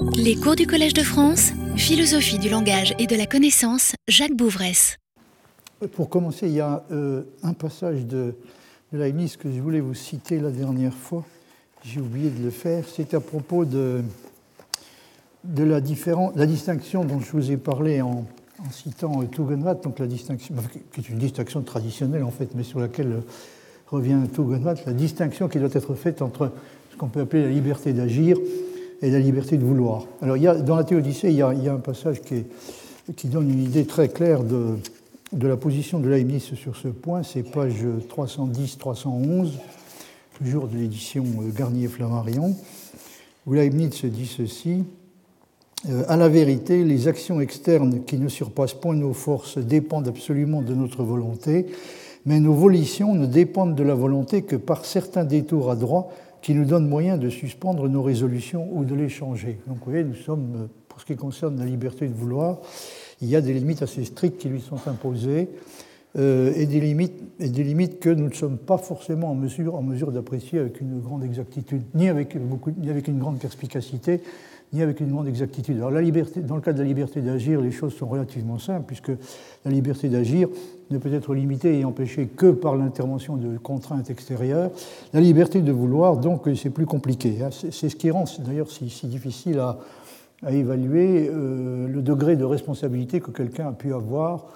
Les cours du Collège de France, philosophie du langage et de la connaissance, Jacques Bouvresse. Pour commencer, il y a euh, un passage de, de Leibniz que je voulais vous citer la dernière fois. J'ai oublié de le faire. C'est à propos de, la, la, distinction dont je vous ai parlé en, en citant Tugendhat, donc la distinction, qui est une distinction traditionnelle en fait, mais sur laquelle euh, revient Tugendhat, la distinction qui doit être faite entre ce qu'on peut appeler la liberté d'agir et la liberté de vouloir. Alors, dans la Théodicée, il y, a, un passage qui, donne une idée très claire de, de la position de Leibniz sur ce point. C'est page 310-311, toujours de l'édition euh, Garnier-Flammarion, où Leibniz dit ceci. Euh, à la vérité, les actions externes qui ne surpassent point nos forces dépendent absolument de notre volonté, mais nos volitions ne dépendent de la volonté que par certains détours à droit qui nous donnent moyen de suspendre nos résolutions ou de les changer. Donc vous voyez, nous sommes, euh, pour ce qui concerne la liberté de vouloir, il y a des limites assez strictes qui lui sont imposées euh, et, des limites, des limites que nous ne sommes pas forcément en mesure, en mesure d'apprécier avec une grande exactitude, ni avec, beaucoup, ni avec une grande perspicacité, ni avec une grande exactitude. Alors la liberté, dans le cas de la liberté d'agir, les choses sont relativement simples, puisque la liberté d'agir ne peut être limitée et empêchée que par l'intervention de contraintes extérieures. La liberté de vouloir, donc, c'est plus compliqué. Hein. C'est ce qui rend d'ailleurs si, difficile à, évaluer euh, le degré de responsabilité que quelqu'un a pu avoir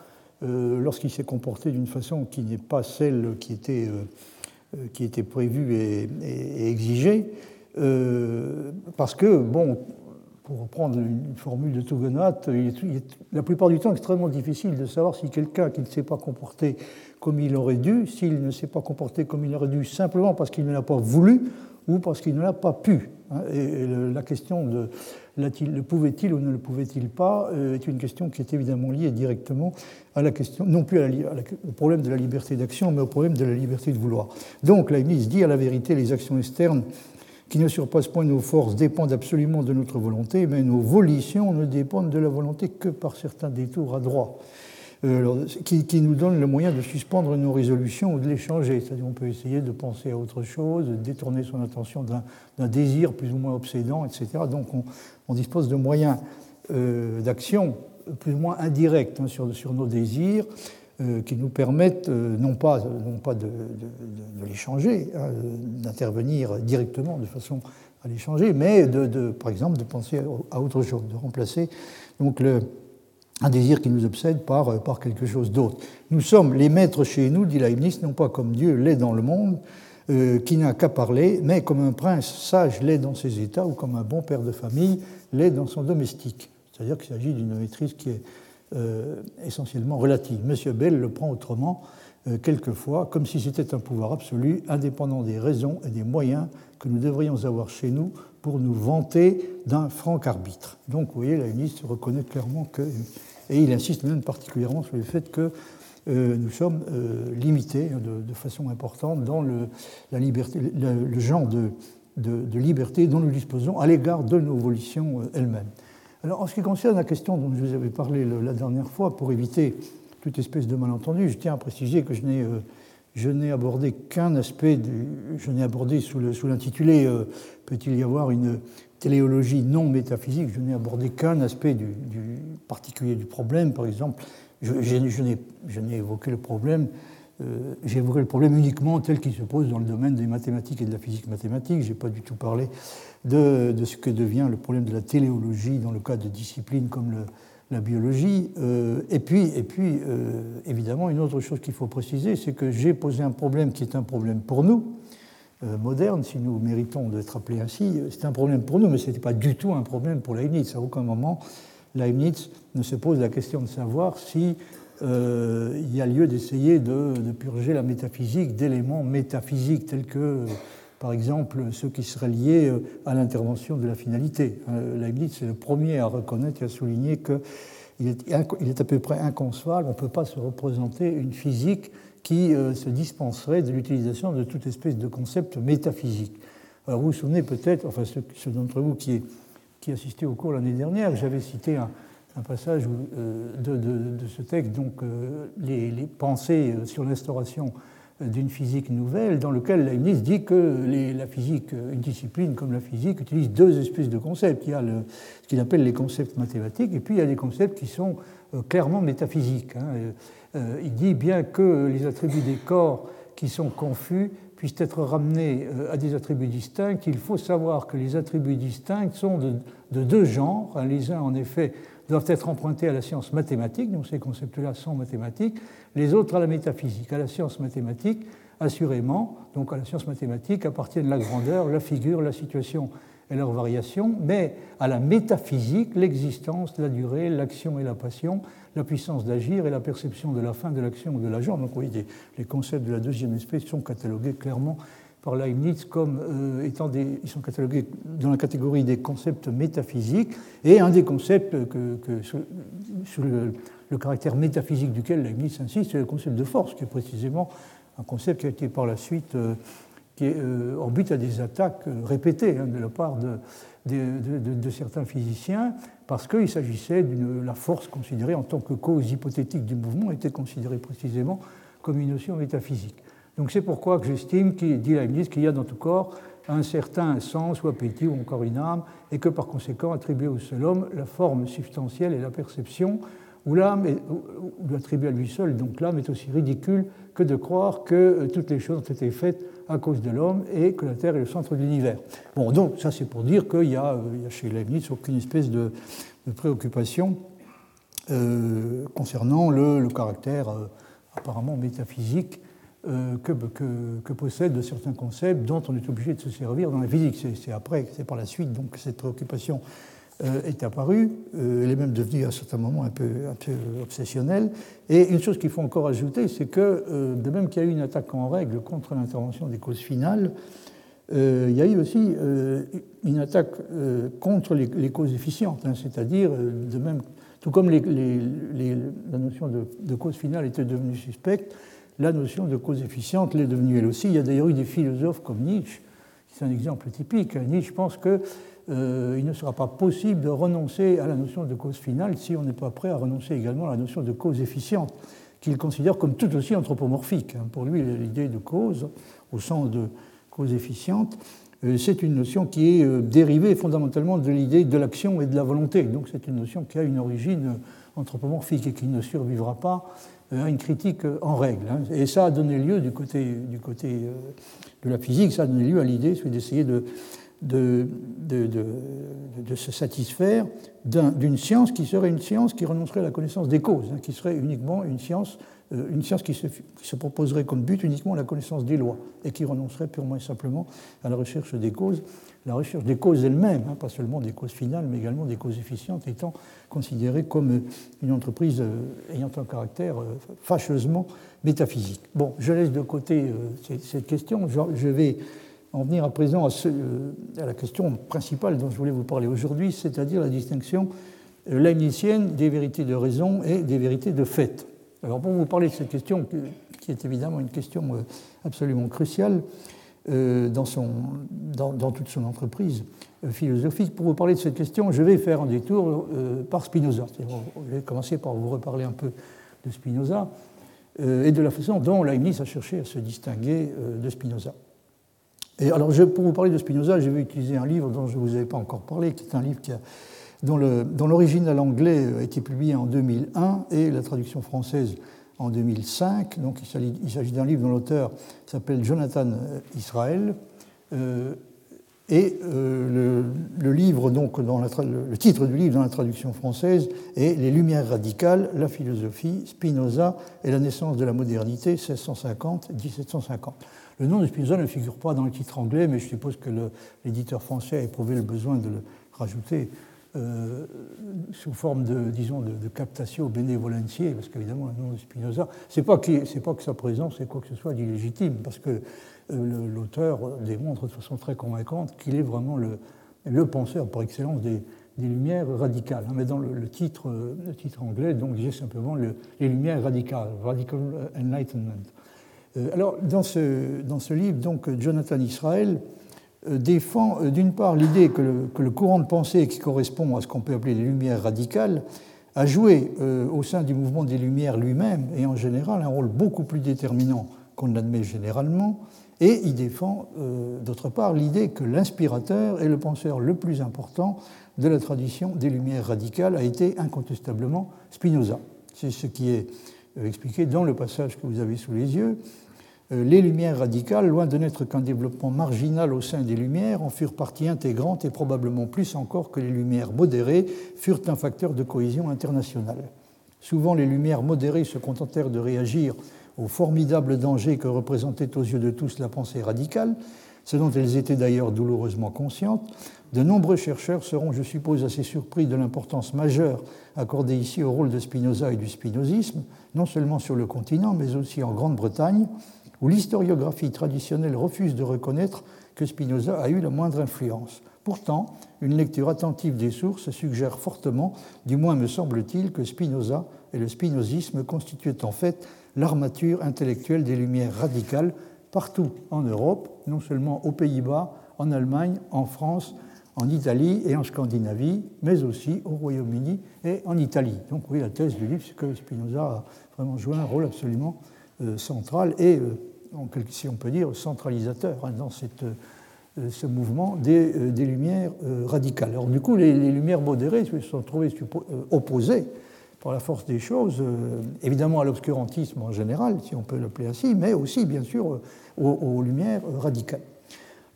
euh, lorsqu'il s'est comporté d'une façon qui n'est pas celle qui était, euh, qui était prévue et exigée. parce que, bon, pour reprendre une formule de Tugendhat, il est, la plupart du temps extrêmement difficile de savoir si quelqu'un qui ne s'est pas comporté comme il aurait dû, s'il ne s'est pas comporté comme il aurait dû simplement parce qu'il ne l'a pas voulu ou parce qu'il ne l'a pas pu. Hein. Et la question de le pouvait-il ou ne le pouvait-il pas euh, est une question qui est évidemment liée directement à la question, non plus au problème de la liberté d'action, mais au problème de la liberté de vouloir. Donc Leibniz dit à la vérité les actions externes qui ne surpassent point nos forces dépendent absolument de notre volonté, mais nos volitions ne dépendent de la volonté que par certains détours à droit, euh, qui, nous donnent le moyen de suspendre nos résolutions ou de les changer. C'est-à-dire on peut essayer de penser à autre chose, de détourner son attention d'un désir plus ou moins obsédant, etc. Donc on, dispose de moyens euh, d'action plus ou moins indirects hein, sur, nos désirs, qui nous permettent euh, non pas, non pas de, de, de les changer, hein, d'intervenir directement de façon à les changer, mais de, par exemple de penser à autre chose, de remplacer donc un désir qui nous obsède par, par quelque chose d'autre. Nous sommes les maîtres chez nous, dit Leibniz, non pas comme Dieu l'est dans le monde, euh, qui n'a qu'à parler, mais comme un prince sage l'est dans ses états, ou comme un bon père de famille l'est dans son domestique. C'est-à-dire qu'il s'agit d'une maîtrise qui est euh, essentiellement relative. Monsieur Bell le prend autrement, euh, quelquefois, comme si c'était un pouvoir absolu, indépendant des raisons et des moyens que nous devrions avoir chez nous pour nous vanter d'un franc arbitre. Donc, vous voyez, la ministre reconnaît clairement que, et il insiste même particulièrement sur le fait que euh, nous sommes euh, limités de, façon importante dans le, genre de, liberté dont nous disposons à l'égard de nos volitions euh, elles-mêmes. Alors, en ce qui concerne la question dont je vous avais parlé la dernière fois, pour éviter toute espèce de malentendu, je tiens à préciser que je n'ai, euh, abordé qu'un aspect, je n'ai abordé sous, l'intitulé euh, Peut-il y avoir une téléologie non métaphysique Je n'ai abordé qu'un aspect du, particulier du problème. Par exemple, je n'ai évoqué le problème euh, j'ai évoqué le problème uniquement tel qu'il se pose dans le domaine des mathématiques et de la physique mathématique. Je n'ai pas du tout parlé de, ce que devient le problème de la téléologie dans le cas de disciplines comme la biologie. Euh, et puis, et puis euh, évidemment, une autre chose qu'il faut préciser, c'est que j'ai posé un problème qui est un problème pour nous, euh, moderne, si nous méritons d'être appelés ainsi. C'est un problème pour nous, mais ce n'était pas du tout un problème pour Leibniz. À aucun moment, Leibniz ne se pose la question de savoir si euh, il y a lieu d'essayer de, de, purger la métaphysique d'éléments métaphysiques tels que, par exemple, ceux qui seraient liés euh, à l'intervention de la finalité. Euh, Leibniz est le premier à reconnaître et à souligner qu'il est, à peu près inconcevable, on ne peut pas se représenter une physique qui euh, se dispenserait de l'utilisation de toute espèce de concept métaphysique. Vous vous souvenez peut-être, enfin ceux, d'entre vous qui, qui assistaient au cours l'année dernière, j'avais cité un, passage de, ce texte, donc les, pensées sur l'instauration d'une physique nouvelle dans lequel Leibniz dit que la physique, une discipline comme la physique, utilise deux espèces de concepts. Il y a ce qu'il appelle les concepts mathématiques et puis il y a des concepts qui sont clairement métaphysiques. Hein. Il dit bien que les attributs des corps qui sont confus puissent être ramenés à des attributs distincts, il faut savoir que les attributs distincts sont de, deux genres. Les uns, en effet, doivent être empruntés à la science mathématique, donc ces concepts-là sont mathématiques, les autres à la métaphysique. À la science mathématique, assurément, donc à la science mathématique appartiennent la grandeur, la figure, la situation et leurs variations, mais à la métaphysique, l'existence, la durée, l'action et la passion, la puissance d'agir et la perception de la fin de l'action ou de l'agent. Donc oui, les concepts de la deuxième espèce sont catalogués clairement par Leibniz comme euh, étant des, ils sont catalogués dans la catégorie des concepts métaphysiques, et un des concepts sur, le, caractère métaphysique duquel Leibniz insiste, c'est le concept de force, qui est précisément un concept qui a été par la suite euh, qui est euh, en but à des attaques répétées hein, de la part de, de, certains physiciens, parce qu'il s'agissait de la force considérée en tant que cause hypothétique du mouvement, était considérée précisément comme une notion métaphysique. Donc c'est pourquoi j'estime, dit Leibniz, qu'il y a dans tout corps un certain sens ou appétit ou encore une âme, et que par conséquent, attribuer au seul homme la forme substantielle et la perception, ou l'âme, ou attribuer à lui seul, donc l'âme est aussi ridicule que de croire que euh, toutes les choses ont été faites à cause de l'homme et que la Terre est le centre de l'univers. Bon, donc ça c'est pour dire qu'il y, a euh, chez Leibniz aucune espèce de, préoccupation euh, concernant le, caractère apparemment métaphysique euh, que, que, possèdent certains concepts dont on est obligé de se servir dans la physique. C'est après, c'est par la suite donc cette préoccupation euh, est apparue. Euh, elle est même devenue à un certain moment un peu, obsessionnelle. Et une chose qu'il faut encore ajouter, c'est que de même qu'il y a eu une attaque en règle contre l'intervention des causes finales, il y a eu aussi une attaque contre les, causes efficientes, hein, c'est-à-dire de même, tout comme la notion de, de, cause finale était devenue suspecte, la notion de cause efficiente l'est devenue elle aussi. Il y a d'ailleurs eu des philosophes comme Nietzsche, c'est un exemple typique. Nietzsche pense qu'il euh, ne sera pas possible de renoncer à la notion de cause finale si on n'est pas prêt à renoncer également à la notion de cause efficiente, qu'il considère comme tout aussi anthropomorphique. Pour lui, l'idée de cause, au sens de cause efficiente, euh, c'est une notion qui est euh, dérivée fondamentalement de l'idée de l'action et de la volonté. Donc c'est une notion qui a une origine anthropomorphique et qui ne survivra pas une critique en règle. Hein. Et ça a donné lieu, du côté, euh, de la physique, ça a donné lieu à l'idée d'essayer de, de, de, se satisfaire d'une science qui serait une science qui renoncerait à la connaissance des causes, hein, qui serait uniquement une science, euh, une science qui, se, qui, se, proposerait comme but uniquement la connaissance des lois et qui renoncerait purement et simplement à la recherche des causes la recherche des causes elles-mêmes, hein, pas seulement des causes finales, mais également des causes efficientes, étant considérée comme une entreprise euh, ayant un caractère euh, fâcheusement métaphysique. Bon, je laisse de côté euh, cette question. Je vais en venir à présent à, la question principale dont je voulais vous parler aujourd'hui, c'est-à-dire la distinction leibnizienne des vérités de raison et des vérités de fait. Alors, pour vous parler de cette question, qui est évidemment une question absolument cruciale, euh, dans, son, dans, toute son entreprise euh, philosophique. Pour vous parler de cette question, je vais faire un détour euh, par Spinoza. Je vais commencer par vous reparler un peu de Spinoza et de la façon dont Leibniz a cherché à se distinguer de Spinoza. Et alors, pour vous parler de Spinoza, je vais utiliser un livre dont je ne vous avais pas encore parlé, qui est un livre qui a, dont l'original anglais a été publié en 2001 et la traduction française en 2005. Donc il s'agit d'un livre dont l'auteur s'appelle Jonathan Israel. Et le, le titre du livre dans la traduction française est Les Lumières radicales, la philosophie, Spinoza et la naissance de la modernité, 1650-1750. Le nom de Spinoza ne figure pas dans le titre anglais, mais je suppose que l'éditeur français a éprouvé le besoin de le rajouter euh, sous forme de, disons, de, de captatio benevolentiae, parce qu'évidemment, le nom de Spinoza, c'est pas, pas que sa présence est quoi que ce soit d'illégitime, parce que euh, l'auteur démontre de façon très convaincante qu'il est vraiment le, le, penseur par excellence des, des Lumières radicales. Hein. Mais dans le, titre, le titre anglais, donc, j'ai simplement le, les Lumières radicales, Radical Enlightenment. Euh, alors, dans ce, dans ce livre, donc, Jonathan Israel euh, défend euh, d'une part l'idée que, le, courant de pensée qui correspond à ce qu'on peut appeler les lumières radicales a joué euh, au sein du mouvement des Lumières lui-même et en général un rôle beaucoup plus déterminant qu'on admet généralement, et il défend euh, d'autre part l'idée que l'inspirateur et le penseur le plus important de la tradition des Lumières radicales a été incontestablement Spinoza. C'est ce qui est euh, expliqué dans le passage que vous avez sous les yeux. Euh, les Lumières radicales, loin de n'être qu'un développement marginal au sein des Lumières, en furent partie intégrante et probablement plus encore que les Lumières modérées furent un facteur de cohésion internationale. Souvent, les Lumières modérées se contentèrent de réagir au formidable danger que représentait aux yeux de tous la pensée radicale, ce dont elles étaient d'ailleurs douloureusement conscientes, de nombreux chercheurs seront, je suppose, assez surpris de l'importance majeure accordée ici au rôle de Spinoza et du spinozisme, non seulement sur le continent, mais aussi en Grande-Bretagne, où l'historiographie traditionnelle refuse de reconnaître que Spinoza a eu la moindre influence. Pourtant, une lecture attentive des sources suggère fortement, du moins me semble-t-il, que Spinoza et le spinozisme constituaient en fait l'armature intellectuelle des Lumières radicales partout en Europe, non seulement aux Pays-Bas, en Allemagne, en France, en Italie et en Scandinavie, mais aussi au Royaume-Uni et en Italie. Donc oui, la thèse du livre, c'est que Spinoza a vraiment joué un rôle absolument euh, central et, euh, si on peut dire, centralisateur hein, dans cette, euh, ce mouvement des, des Lumières radicales. Alors du coup, les, Lumières modérées se sont trouvées opposées par la force des choses, euh, évidemment à l'obscurantisme en général, si on peut l'appeler ainsi, mais aussi, bien sûr, aux, lumières radicales.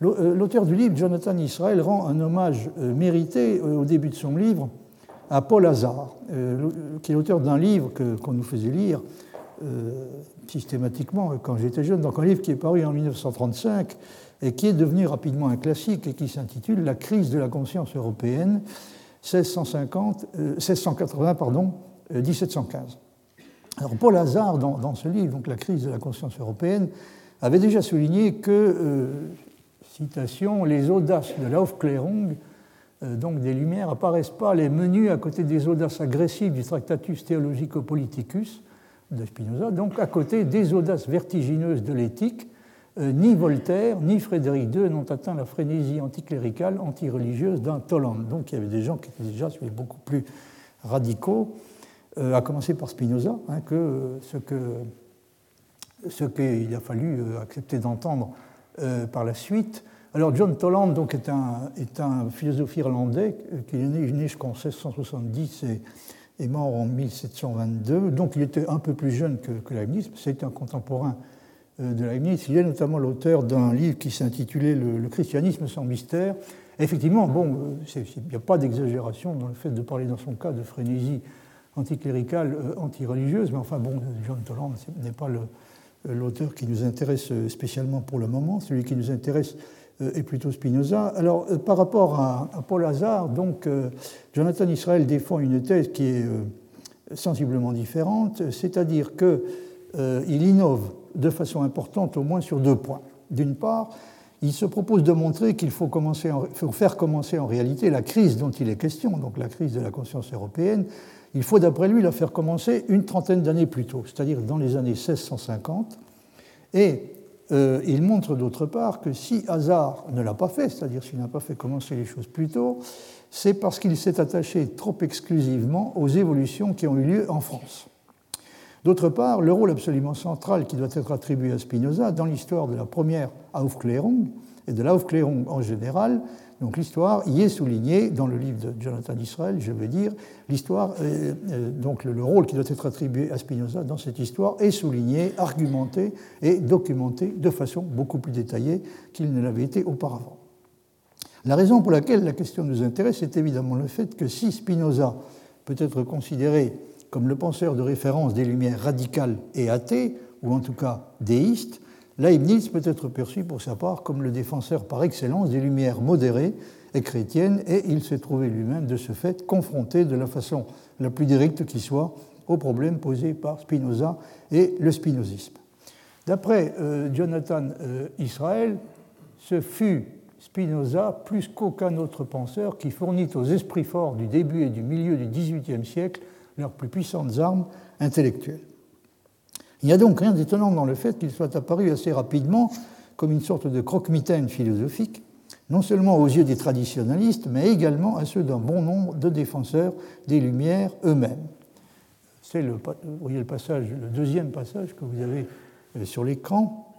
Euh, l'auteur du livre, Jonathan Israel, rend un hommage euh, mérité au début de son livre à Paul Hazard, qui est l'auteur d'un livre qu'on nous faisait lire systématiquement quand j'étais jeune, donc un livre qui est paru en 1935 et qui est devenu rapidement un classique et qui s'intitule La crise de la conscience européenne 1650, 1680 pardon, 1715. Euh, Alors Paul Hazard, dans, ce livre, donc La crise de la conscience européenne, avait déjà souligné que, euh, citation, les audaces de l'Aufklärung, euh, donc des Lumières, apparaissent pas les menus à côté des audaces agressives du Tractatus Theologico-Politicus donc à côté des audaces vertigineuses de l'éthique, ni Voltaire ni Frédéric II n'ont atteint la frénésie anticléricale, antireligieuse d'un Toland. Donc il y avait des gens qui étaient déjà beaucoup plus radicaux euh, à commencer par Spinoza, hein, que ce que ce qu'il a fallu euh, accepter d'entendre euh, par la suite. Alors John Toland donc, est, un, philosophe irlandais qui est né, né jusqu'en 1670 et est mort en 1722. Donc il était un peu plus jeune que, que Leibniz, c'est un contemporain de Leibniz. Il est notamment l'auteur d'un livre qui s'intitulait le, christianisme sans mystère. effectivement, bon, il n'y a pas d'exagération dans le fait de parler dans son cas de frénésie anticléricale, euh, anti-religieuse, mais enfin bon, John Toland n'est pas l'auteur qui nous intéresse euh, spécialement pour le moment, celui qui nous intéresse euh, est plutôt Spinoza. Alors, par rapport à, Paul Hazard, donc, Jonathan Israel défend une thèse qui est sensiblement différente, c'est-à-dire qu'il innove de façon importante au moins sur deux points. D'une part, il se propose de montrer qu'il faut, faut faire commencer en réalité la crise dont il est question, donc la crise de la conscience européenne, il faut d'après lui la faire commencer une trentaine d'années plus tôt, c'est-à-dire dans les années 1650. Et euh, il montre d'autre part que si Hazard ne l'a pas fait, c'est-à-dire s'il n'a pas fait commencer les choses plus tôt, c'est parce qu'il s'est attaché trop exclusivement aux évolutions qui ont eu lieu en France. D'autre part, le rôle absolument central qui doit être attribué à Spinoza dans l'histoire de la première Aufklärung et de l'Aufklärung en général, donc l'histoire y est soulignée dans le livre de Jonathan Israel, je veux dire, l'histoire, euh, euh, donc le, rôle qui doit être attribué à Spinoza dans cette histoire est souligné, argumenté et documenté de façon beaucoup plus détaillée qu'il ne l'avait été auparavant. La raison pour laquelle la question nous intéresse est évidemment le fait que si Spinoza peut être considéré comme le penseur de référence des Lumières radicales et athées, ou en tout cas déistes, Leibniz peut être perçu pour sa part comme le défenseur par excellence des Lumières modérées et chrétiennes, et il s'est trouvé lui-même de ce fait confronté de la façon la plus directe qui soit aux problèmes posés par Spinoza et le spinozisme. D'après euh, Jonathan euh, Israel, ce fut Spinoza plus qu'aucun autre penseur qui fournit aux esprits forts du début et du milieu du XVIIIe siècle leurs plus puissantes armes intellectuelles. Il n'y a donc rien d'étonnant dans le fait qu'il soit apparu assez rapidement comme une sorte de croque-mitaine philosophique, non seulement aux yeux des traditionalistes, mais également à ceux d'un bon nombre de défenseurs des Lumières eux-mêmes. C'est le, voyez le deuxième passage que vous avez sur l'écran.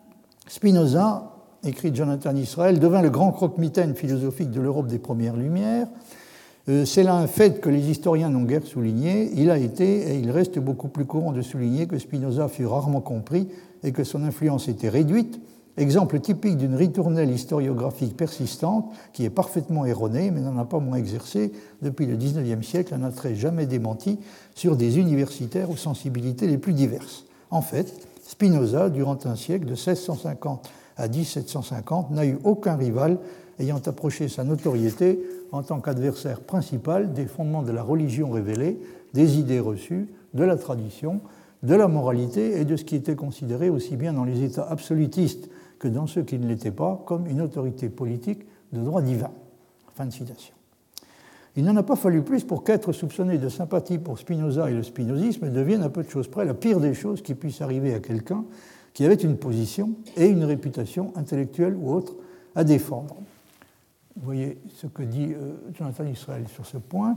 Spinoza, écrit Jonathan Israel, devint le grand croque-mitaine philosophique de l'Europe des Premières Lumières. Euh, c'est là un fait que les historiens n'ont guère souligné. Il a été et il reste beaucoup plus courant de souligner que Spinoza fut rarement compris et que son influence était réduite. Exemple typique d'une ritournelle historiographique persistante qui est parfaitement erronée mais n'en a pas moins exercé depuis le XIXe siècle un attrait jamais démenti sur des universitaires aux sensibilités les plus diverses. En fait, Spinoza, durant un siècle de 1650 à 1750, n'a eu aucun rival ayant approché sa notoriété en tant qu'adversaire principal des fondements de la religion révélée, des idées reçues, de la tradition, de la moralité et de ce qui était considéré aussi bien dans les États absolutistes que dans ceux qui ne l'étaient pas comme une autorité politique de droit divin. Fin de citation. Il n'en a pas fallu plus pour qu'être soupçonné de sympathie pour Spinoza et le spinozisme devienne à peu de choses près la pire des choses qui puisse arriver à quelqu'un qui avait une position et une réputation intellectuelle ou autre à défendre. Vous voyez ce que dit euh, Jonathan Israel sur ce point.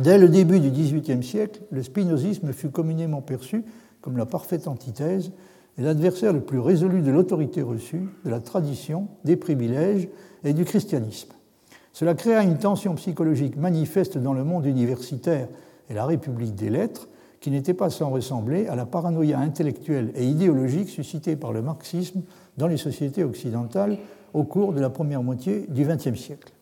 Dès le début du XVIIIe siècle, le spinozisme fut communément perçu comme la parfaite antithèse et l'adversaire le plus résolu de l'autorité reçue, de la tradition, des privilèges et du christianisme. Cela créa une tension psychologique manifeste dans le monde universitaire et la République des lettres, qui n'était pas sans ressembler à la paranoïa intellectuelle et idéologique suscitée par le marxisme dans les sociétés occidentales au cours de la première moitié du XXe siècle.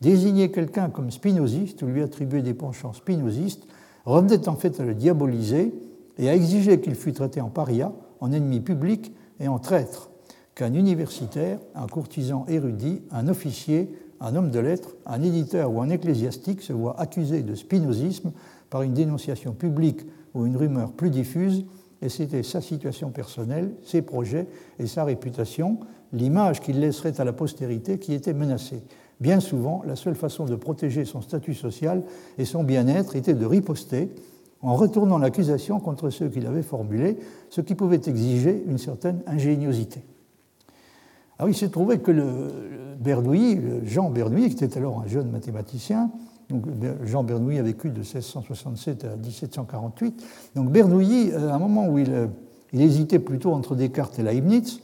Désigner quelqu'un comme spinoziste ou lui attribuer des penchants spinozistes revenait en fait à le diaboliser et à exiger qu'il fût traité en paria, en ennemi public et en traître, qu'un universitaire, un courtisan érudit, un officier, un homme de lettres, un éditeur ou un ecclésiastique se voit accusé de spinozisme par une dénonciation publique ou une rumeur plus diffuse, et c'était sa situation personnelle, ses projets et sa réputation, l'image qu'il laisserait à la postérité qui était menacée. Bien souvent, la seule façon de protéger son statut social et son bien-être était de riposter en retournant l'accusation contre ceux qui l'avaient formulée, ce qui pouvait exiger une certaine ingéniosité. Alors il s'est trouvé que le Bernoulli, Jean Bernoulli, qui était alors un jeune mathématicien, donc, Jean Bernoulli a vécu de 1667 à 1748. Donc Bernoulli, à un moment où il, euh, il hésitait plutôt entre Descartes et Leibniz,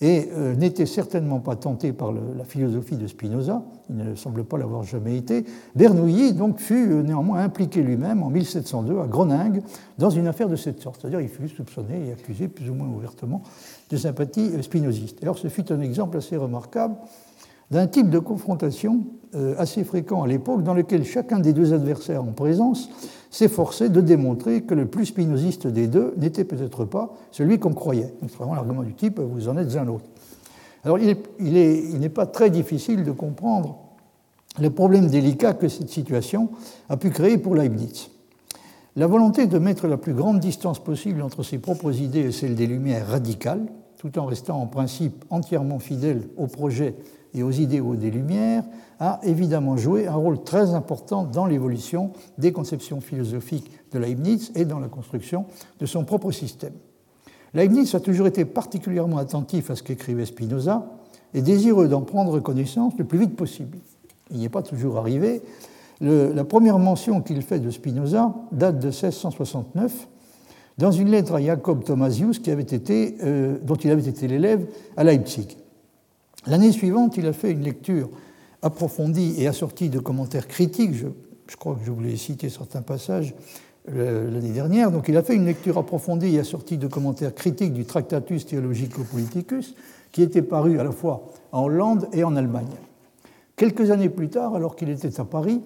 et euh, n'était certainement pas tenté par la philosophie de Spinoza, il ne semble pas l'avoir jamais été, Bernoulli donc fut euh, néanmoins impliqué lui-même en 1702 à Groningue dans une affaire de cette sorte, c'est-à-dire il fut soupçonné et accusé plus ou moins ouvertement de sympathie spinoziste. Alors ce fut un exemple assez remarquable d'un type de confrontation euh, assez fréquent à l'époque dans lequel chacun des deux adversaires en présence s'efforçait de démontrer que le plus spinoziste des deux n'était peut-être pas celui qu'on croyait. C'est vraiment l'argument du type vous en êtes un autre. Alors il n'est pas très difficile de comprendre le problème délicat que cette situation a pu créer pour Leibniz. La volonté de mettre la plus grande distance possible entre ses propres idées et celles des Lumières radicales, tout en restant en principe entièrement fidèle au projet et aux idéaux des Lumières, a évidemment joué un rôle très important dans l'évolution des conceptions philosophiques de Leibniz et dans la construction de son propre système. Leibniz a toujours été particulièrement attentif à ce qu'écrivait Spinoza et désireux d'en prendre connaissance le plus vite possible. Il n'y est pas toujours arrivé. la première mention qu'il fait de Spinoza date de 1669 dans une lettre à Jacob Thomasius qui avait été, euh, dont il avait été l'élève à Leipzig. L'année suivante, il a fait une lecture approfondie et assortie de commentaires critiques. Je, crois que je voulais citer certains passages euh, l'année dernière. Donc, il a fait une lecture approfondie et assortie de commentaires critiques du Tractatus Theologico-Politicus, qui était paru à la fois en Hollande et en Allemagne. Quelques années plus tard, alors qu'il était à Paris,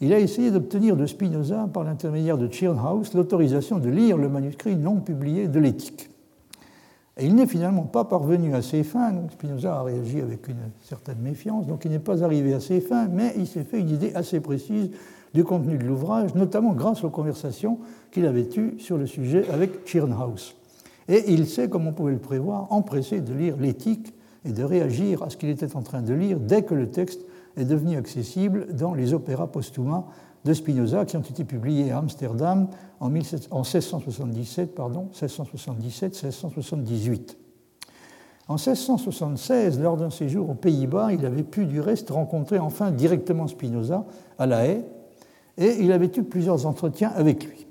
il a essayé d'obtenir de Spinoza, par l'intermédiaire de Tschirnhaus, l'autorisation de lire le manuscrit non publié de l'éthique. Et il n'est finalement pas parvenu à ses fins, Spinoza a réagi avec une certaine méfiance, donc il n'est pas arrivé à ses fins, mais il s'est fait une idée assez précise du contenu de l'ouvrage, notamment grâce aux conversations qu'il avait eues sur le sujet avec Tschirnhaus. Et il s'est, comme on pouvait le prévoir, empressé de lire l'éthique et de réagir à ce qu'il était en train de lire dès que le texte est devenu accessible dans les opéras postuma de Spinoza qui ont été publiés à Amsterdam en, 1677, pardon, 1677-1678. En 1676, lors d'un séjour aux Pays-Bas, il avait pu du reste rencontrer enfin directement Spinoza à La Haye et il avait eu plusieurs entretiens avec lui.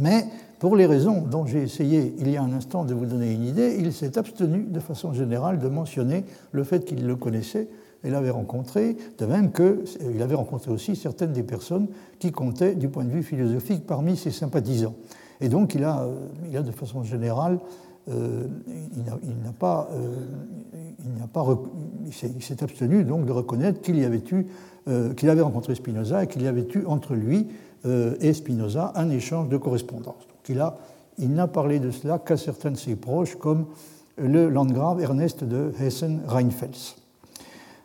Mais pour les raisons dont j'ai essayé il y a un instant de vous donner une idée, il s'est abstenu de façon générale de mentionner le fait qu'il le connaissait et l'avait rencontré, de même qu'il avait rencontré aussi certaines des personnes qui comptaient du point de vue philosophique parmi ses sympathisants. Et donc il a, a de façon générale, euh, il n'a pas, euh, il, pas il s'est abstenu donc de reconnaître qu'il avait eu, euh, qu'il avait rencontré Spinoza et qu'il y avait eu entre lui et Spinoza un échange de correspondance. Donc il a il n'a parlé de cela qu'à certains de ses proches, comme le landgrave Ernest de Hessen-Rheinfels.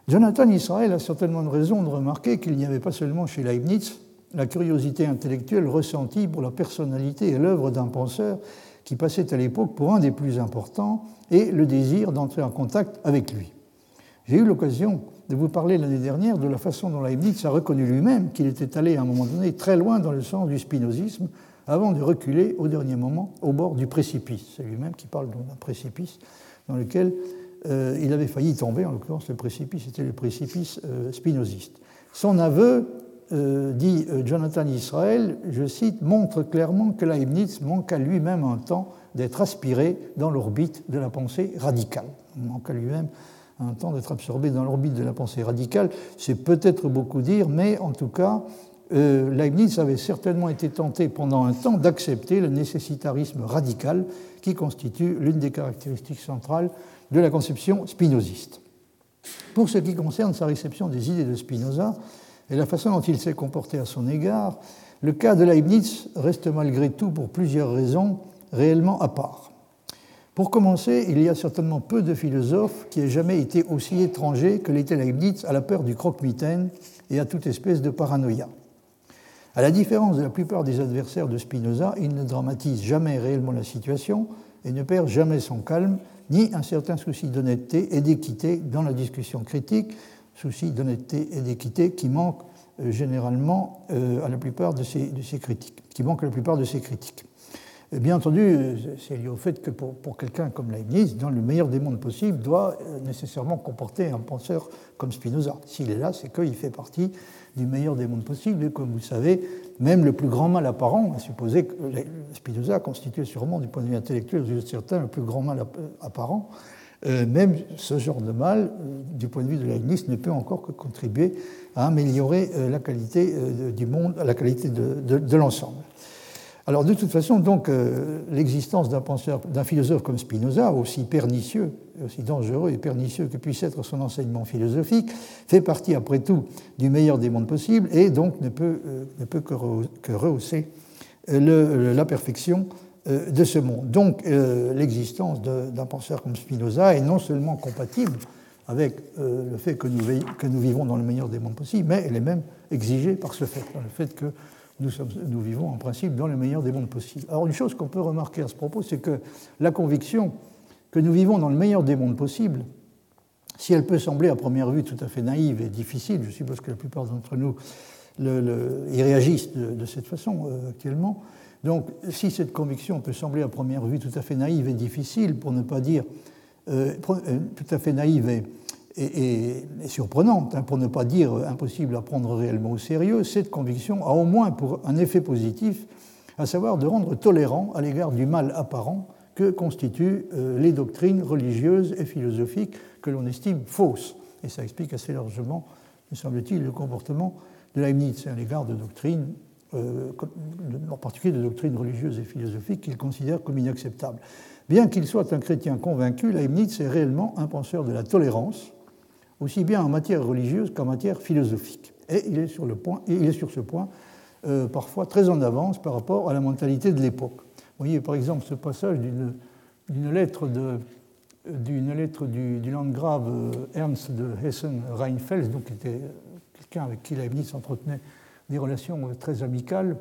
Jonathan Israël a certainement raison de remarquer qu'il n'y avait pas seulement chez Leibniz la curiosité intellectuelle ressentie pour la personnalité et l'œuvre d'un penseur qui passait à l'époque pour un des plus importants et le désir d'entrer en contact avec lui. J'ai eu l'occasion de vous parler l'année dernière de la façon dont Leibniz a reconnu lui-même qu'il était allé à un moment donné très loin dans le sens du spinozisme avant de reculer au dernier moment au bord du précipice. C'est lui-même qui parle d'un précipice dans lequel euh, il avait failli tomber, en l'occurrence le précipice était le précipice euh, spinoziste. Son aveu, euh, dit Jonathan Israel, je cite, montre clairement que Leibniz manque à lui-même un temps d'être aspiré dans l'orbite de la pensée radicale. Il manque à lui-même un temps d'être absorbé dans l'orbite de la pensée radicale. C'est peut-être beaucoup dire, mais en tout cas, Leibniz avait certainement été tenté pendant un temps d'accepter le nécessitarisme radical qui constitue l'une des caractéristiques centrales de la conception spinoziste. Pour ce qui concerne sa réception des idées de Spinoza et la façon dont il s'est comporté à son égard, le cas de Leibniz reste malgré tout, pour plusieurs raisons, réellement à part. Pour commencer, il y a certainement peu de philosophes qui aient jamais été aussi étrangers que l'était Leibniz à la peur du croque-mitaine et à toute espèce de paranoïa. À la différence de la plupart des adversaires de Spinoza, il ne dramatise jamais réellement la situation et ne perd jamais son calme, ni un certain souci d'honnêteté et d'équité dans la discussion critique, souci d'honnêteté et d'équité qui manque euh, généralement euh, à la plupart de ses, critiques, qui manque la plupart de ses critiques. Bien entendu, euh, c'est lié au fait que pour, quelqu'un comme Leibniz, dans le meilleur des mondes possibles, doit nécessairement comporter un penseur comme Spinoza. S'il est là, c'est qu'il fait partie du meilleur des mondes possibles. Et comme vous le savez, même le plus grand mal apparent, à supposer que Spinoza constituait sûrement du point de vue intellectuel, de certains, le plus grand mal apparent, euh, même ce genre de mal, euh, du point de vue de Leibniz, ne peut encore que contribuer à améliorer euh, la qualité du monde, la qualité de l'ensemble. Alors de toute façon, donc, euh, l'existence d'un penseur, d'un philosophe comme Spinoza, aussi pernicieux, aussi dangereux et pernicieux que puisse être son enseignement philosophique, fait partie après tout du meilleur des mondes possibles et donc ne peut, euh, ne peut que, rehausser euh, la perfection de ce monde. Donc l'existence d'un penseur comme Spinoza est non seulement compatible avec le fait que nous, vivons dans le meilleur des mondes possibles, mais elle est même exigée par ce fait, le fait que nous, vivons en principe dans le meilleur des mondes possibles. Alors une chose qu'on peut remarquer à ce propos, c'est que la conviction que nous vivons dans le meilleur des mondes possibles, si elle peut sembler à première vue tout à fait naïve et difficile, je suppose que la plupart d'entre nous y réagissent de, cette façon euh, actuellement, donc si cette conviction peut sembler à première vue tout à fait naïve et difficile, pour ne pas dire euh, euh, tout à fait naïve et, et, surprenante, hein, pour ne pas dire impossible à prendre réellement au sérieux, cette conviction a au moins pour un effet positif, à savoir de rendre tolérant à l'égard du mal apparent que constituent euh, les doctrines religieuses et philosophiques que l'on estime fausses. Et ça explique assez largement, me semble-t-il, le comportement de Leibniz à l'égard de doctrines, euh, en particulier de doctrines religieuses et philosophiques qu'il considère comme inacceptables. Bien qu'il soit un chrétien convaincu, Leibniz est réellement un penseur de la tolérance, aussi bien en matière religieuse qu'en matière philosophique. Et il est sur, le point, il est sur ce point euh, parfois très en avance par rapport à la mentalité de l'époque. Vous voyez par exemple ce passage d'une lettre, lettre du, du, landgrave euh, Ernst de Hessen-Rheinfels, donc qui était quelqu'un avec qui Leibniz entretenait des relations euh, très amicales.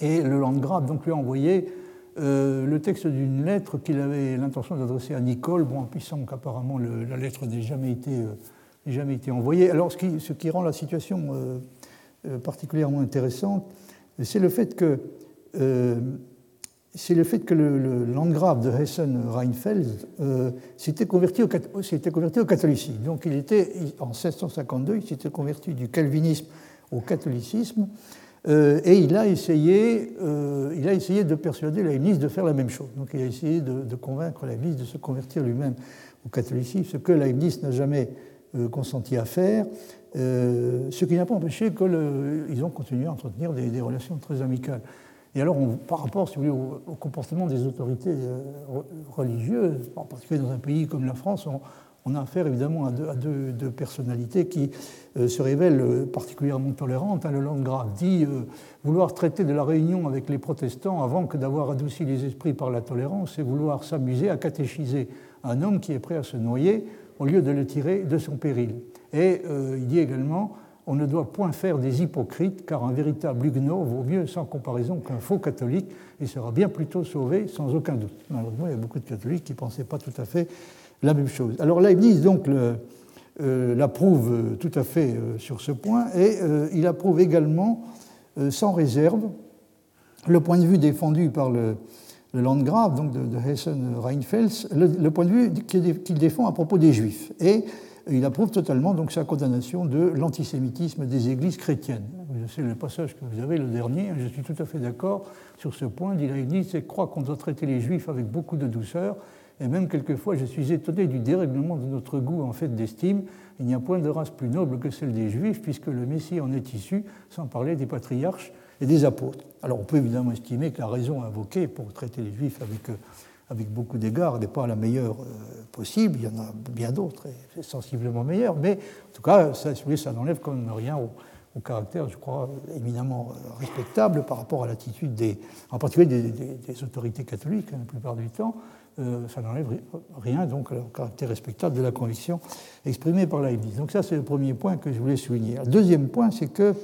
Et le landgrave donc, lui a envoyé euh, le texte d'une lettre qu'il avait l'intention d'adresser à Nicole, bon, puissant qu'apparemment la lettre n'ait jamais, euh, jamais été envoyée. Alors, ce qui, ce qui rend la situation euh, particulièrement intéressante, c'est le fait que, c'est le, fait que le, landgrave de Hessen-Rheinfels s'était converti, converti au catholicisme. Donc, il était, en 1652, il s'était converti du calvinisme au catholicisme Euh, et il a, essayé, euh, il a essayé de persuader Leibniz de faire la même chose. Donc il a essayé de, convaincre Leibniz de se convertir lui-même au catholicisme, ce que Leibniz n'a jamais euh, consenti à faire, ce qui n'a pas empêché qu'ils ont continué à entretenir des, relations très amicales. Et alors, par rapport si vous voulez, au, comportement des autorités religieuses, en particulier dans un pays comme la France, on a affaire évidemment à deux, personnalités qui euh, se révèlent particulièrement tolérantes. Hein, le dit euh, vouloir traiter de la réunion avec les protestants avant que d'avoir adouci les esprits par la tolérance, c'est vouloir s'amuser à catéchiser un homme qui est prêt à se noyer au lieu de le tirer de son péril. Et euh, il dit également on ne doit point faire des hypocrites, car un véritable huguenot vaut mieux sans comparaison qu'un faux catholique et sera bien plutôt sauvé sans aucun doute. Malheureusement, il y a beaucoup de catholiques qui ne pensaient pas tout à fait la même chose. Alors Leibniz donc euh, l'approuve euh, tout à fait euh, sur ce point et il approuve également sans réserve le point de vue défendu par le, donc de, Hessen-Rheinfels, le, point de vue qu'il défend à propos des Juifs. Et il approuve totalement donc sa condamnation de l'antisémitisme des églises chrétiennes. C'est le passage que vous avez, le dernier. Je suis tout à fait d'accord sur ce point. Dit Leibniz, croire qu'on doit traiter les Juifs avec beaucoup de douceur et même quelquefois, je suis étonné du dérèglement de notre goût en fait d'estime. Il n'y a point de race plus noble que celle des Juifs, puisque le Messie en est issu, sans parler des patriarches et des apôtres. Alors on peut évidemment estimer que la raison invoquée pour traiter les Juifs avec, euh, avec beaucoup d'égards n'est pas la meilleure euh, possible. Il y en a bien d'autres, sensiblement meilleures. Mais en tout cas, ça, ça n'enlève quand même rien au, caractère, je crois, éminemment euh, respectable par rapport à l'attitude des, en particulier des autorités catholiques, hein, la plupart du temps, euh, ça n'enlève rien donc au caractère respectable de la conviction exprimée par Leibniz. Donc ça, c'est le premier point que je voulais souligner. Le deuxième point, c'est que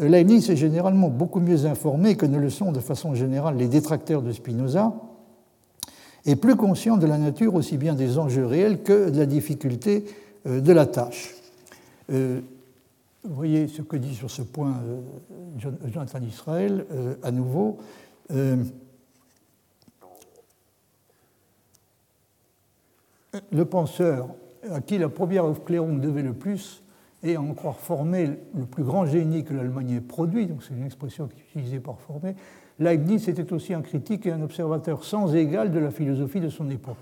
euh, Leibniz est généralement beaucoup mieux informé que ne le sont de façon générale les détracteurs de Spinoza, et plus conscient de la nature aussi bien des enjeux réels que de la difficulté euh, de la tâche. Vous voyez ce que dit sur ce point Jonathan Israël, à nouveau le penseur à qui la première Aufklärung devait le plus et en croire former le plus grand génie que l'Allemagne ait produit, donc c'est une expression qui est utilisée par former, Leibniz était aussi un critique et un observateur sans égal de la philosophie de son époque.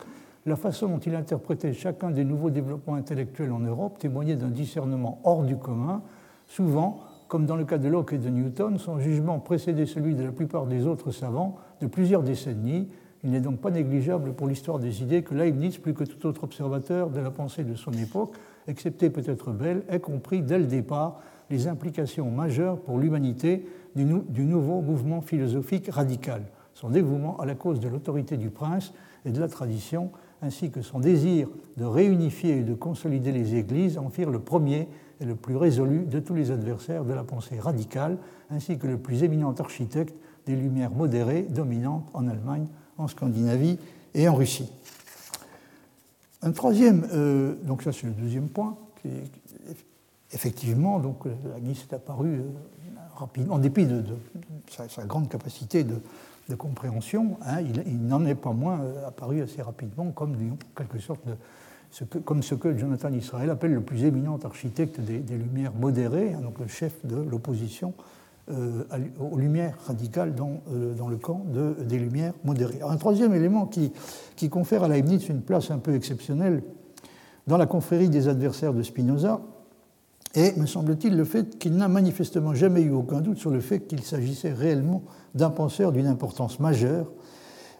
La façon dont il interprétait chacun des nouveaux développements intellectuels en Europe témoignait d'un discernement hors du commun. Souvent, comme dans le cas de Locke et de Newton, son jugement précédait celui de la plupart des autres savants de plusieurs décennies, il n'est donc pas négligeable pour l'histoire des idées que Leibniz, plus que tout autre observateur de la pensée de son époque, excepté peut-être Bell, ait compris dès le départ les implications majeures pour l'humanité du, du, nouveau mouvement philosophique radical, son dévouement à la cause de l'autorité du prince et de la tradition, ainsi que son désir de réunifier et de consolider les églises, en firent le premier et le plus résolu de tous les adversaires de la pensée radicale, ainsi que le plus éminent architecte des Lumières modérées dominantes en Allemagne en Scandinavie et en Russie. Un troisième, euh, donc ça c'est le deuxième point, qui, effectivement, donc, la Nice est apparue euh, rapidement, en dépit de, sa, grande capacité de, compréhension, hein, il, n'en est pas moins euh, apparu assez rapidement comme, quelque sorte, ce que, comme ce que Jonathan Israël appelle le plus éminent architecte des, Lumières modérées, hein, donc le chef de l'opposition aux lumières radicales dans, euh, le camp de, des lumières modérées. un troisième élément qui, qui confère à Leibniz une place un peu exceptionnelle dans la confrérie des adversaires de Spinoza est, me semble-t-il, le fait qu'il n'a manifestement jamais eu aucun doute sur le fait qu'il s'agissait réellement d'un penseur d'une importance majeure,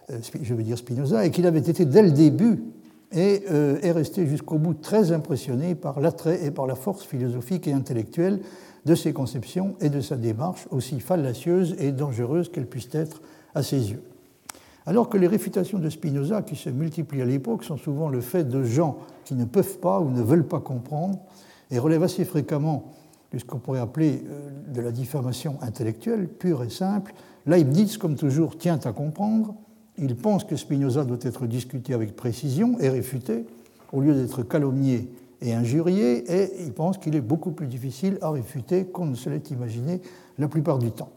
euh, je veux dire Spinoza, et qu'il avait été dès le début et euh, est resté jusqu'au bout très impressionné par l'attrait et par la force philosophique et intellectuelle de ses conceptions et de sa démarche, aussi fallacieuse et dangereuse qu'elle puisse être à ses yeux. Alors que les réfutations de Spinoza, qui se multiplient à l'époque, sont souvent le fait de gens qui ne peuvent pas ou ne veulent pas comprendre et relèvent assez fréquemment de ce qu'on pourrait appeler euh, de la diffamation intellectuelle pure et simple, Leibniz, comme toujours, tient à comprendre. Il pense que Spinoza doit être discuté avec précision et réfuté, au lieu d'être calomnié et injurié, et il pense qu'il est beaucoup plus difficile à réfuter qu'on ne se l'est imaginé la plupart du temps.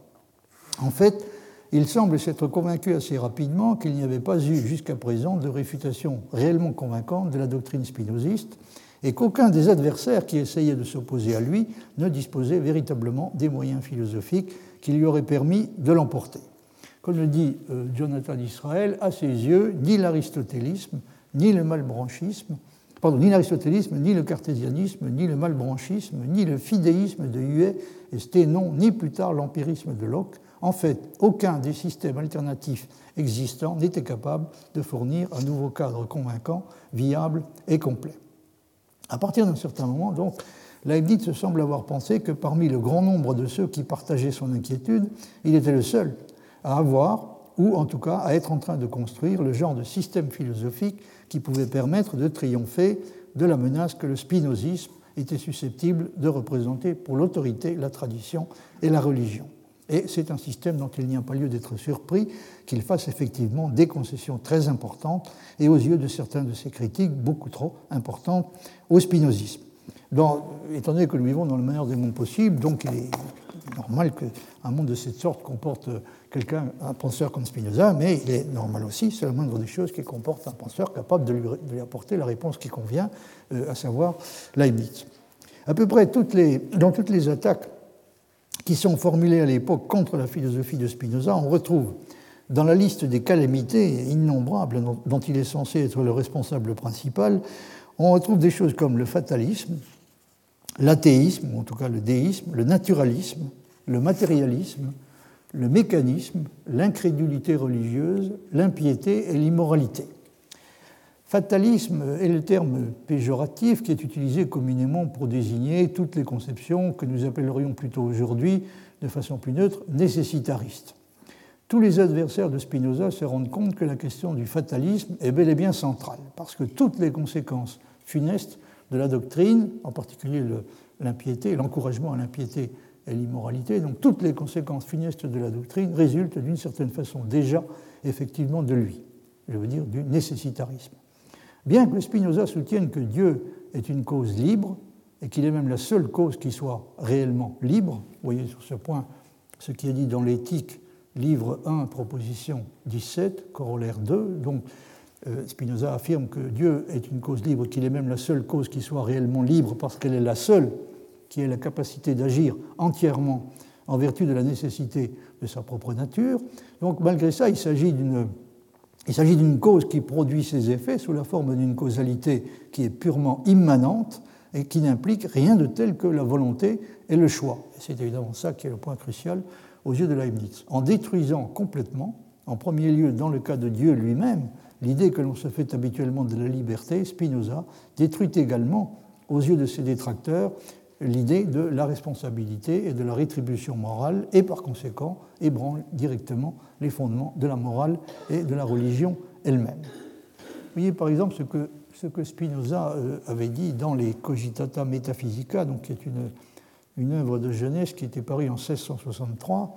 En fait, il semble s'être convaincu assez rapidement qu'il n'y avait pas eu jusqu'à présent de réfutation réellement convaincante de la doctrine spinoziste, et qu'aucun des adversaires qui essayaient de s'opposer à lui ne disposait véritablement des moyens philosophiques qui lui auraient permis de l'emporter. Comme le dit euh, Jonathan Israël, à ses yeux, ni l'aristotélisme, ni le malbranchisme, pardon, ni l'aristotélisme, ni le cartésianisme, ni le malbranchisme, ni le fidéisme de Huet et Sténon, ni plus tard l'empirisme de Locke. En fait, aucun des systèmes alternatifs existants n'était capable de fournir un nouveau cadre convaincant, viable et complet. À partir d'un certain moment, donc, Leibniz se semble avoir pensé que parmi le grand nombre de ceux qui partageaient son inquiétude, il était le seul à avoir, ou en tout cas à être en train de construire, le genre de système philosophique qui pouvait permettre de triompher de la menace que le spinozisme était susceptible de représenter pour l'autorité, la tradition et la religion. Et c'est un système dont il n'y a pas lieu d'être surpris qu'il fasse effectivement des concessions très importantes et aux yeux de certains de ses critiques beaucoup trop importantes au spinozisme. étant donné que nous vivons dans le meilleur des mondes possibles, donc il est normal qu'un monde de cette sorte comporte quelqu'un, un penseur comme Spinoza, mais il est normal aussi, c'est la moindre des choses, qu'il comporte un penseur capable de lui, apporter la réponse qui convient, euh, à savoir Leibniz. À peu près dans toutes les attaques qui sont formulées à l'époque contre la philosophie de Spinoza, on retrouve dans la liste des calamités innombrables dont il est censé être le responsable principal, on retrouve des choses comme le fatalisme, l'athéisme, ou en tout cas le déisme, le naturalisme, le matérialisme, le mécanisme, l'incrédulité religieuse, l'impiété et l'immoralité. Fatalisme est le terme péjoratif qui est utilisé communément pour désigner toutes les conceptions que nous appellerions plutôt aujourd'hui, de façon plus neutre, nécessitaristes. Tous les adversaires de Spinoza se rendent compte que la question du fatalisme est bel et bien centrale, parce que toutes les conséquences funestes de la doctrine, en particulier l'impiété, l'encouragement à l'impiété et l'immoralité, donc toutes les conséquences funestes de la doctrine résultent d'une certaine façon déjà effectivement de lui, je veux dire du nécessitarisme. Bien que Spinoza soutienne que Dieu est une cause libre et qu'il est même la seule cause qui soit réellement libre, vous voyez sur ce point ce qui est dit dans l'éthique, livre 1, proposition 17, corollaire 2, donc euh, Spinoza affirme que Dieu est une cause libre, qu'il est même la seule cause qui soit réellement libre parce qu'elle est la seule qui ait la capacité d'agir entièrement en vertu de la nécessité de sa propre nature. Donc malgré ça, il s'agit d'une il s'agit d'une cause qui produit ses effets sous la forme d'une causalité qui est purement immanente et qui n'implique rien de tel que la volonté et le choix. C'est évidemment ça qui est le point crucial aux yeux de Leibniz. En détruisant complètement, en premier lieu dans le cas de Dieu lui-même, l'idée que l'on se fait habituellement de la liberté, Spinoza détruit également, aux yeux de ses détracteurs, l'idée de la responsabilité et de la rétribution morale, et par conséquent ébranle directement les fondements de la morale et de la religion elle-même. Vous voyez par exemple ce que, ce que Spinoza euh, avait dit dans les Cogitata Metaphysica, donc qui est une, une œuvre de jeunesse qui était parue en 1663.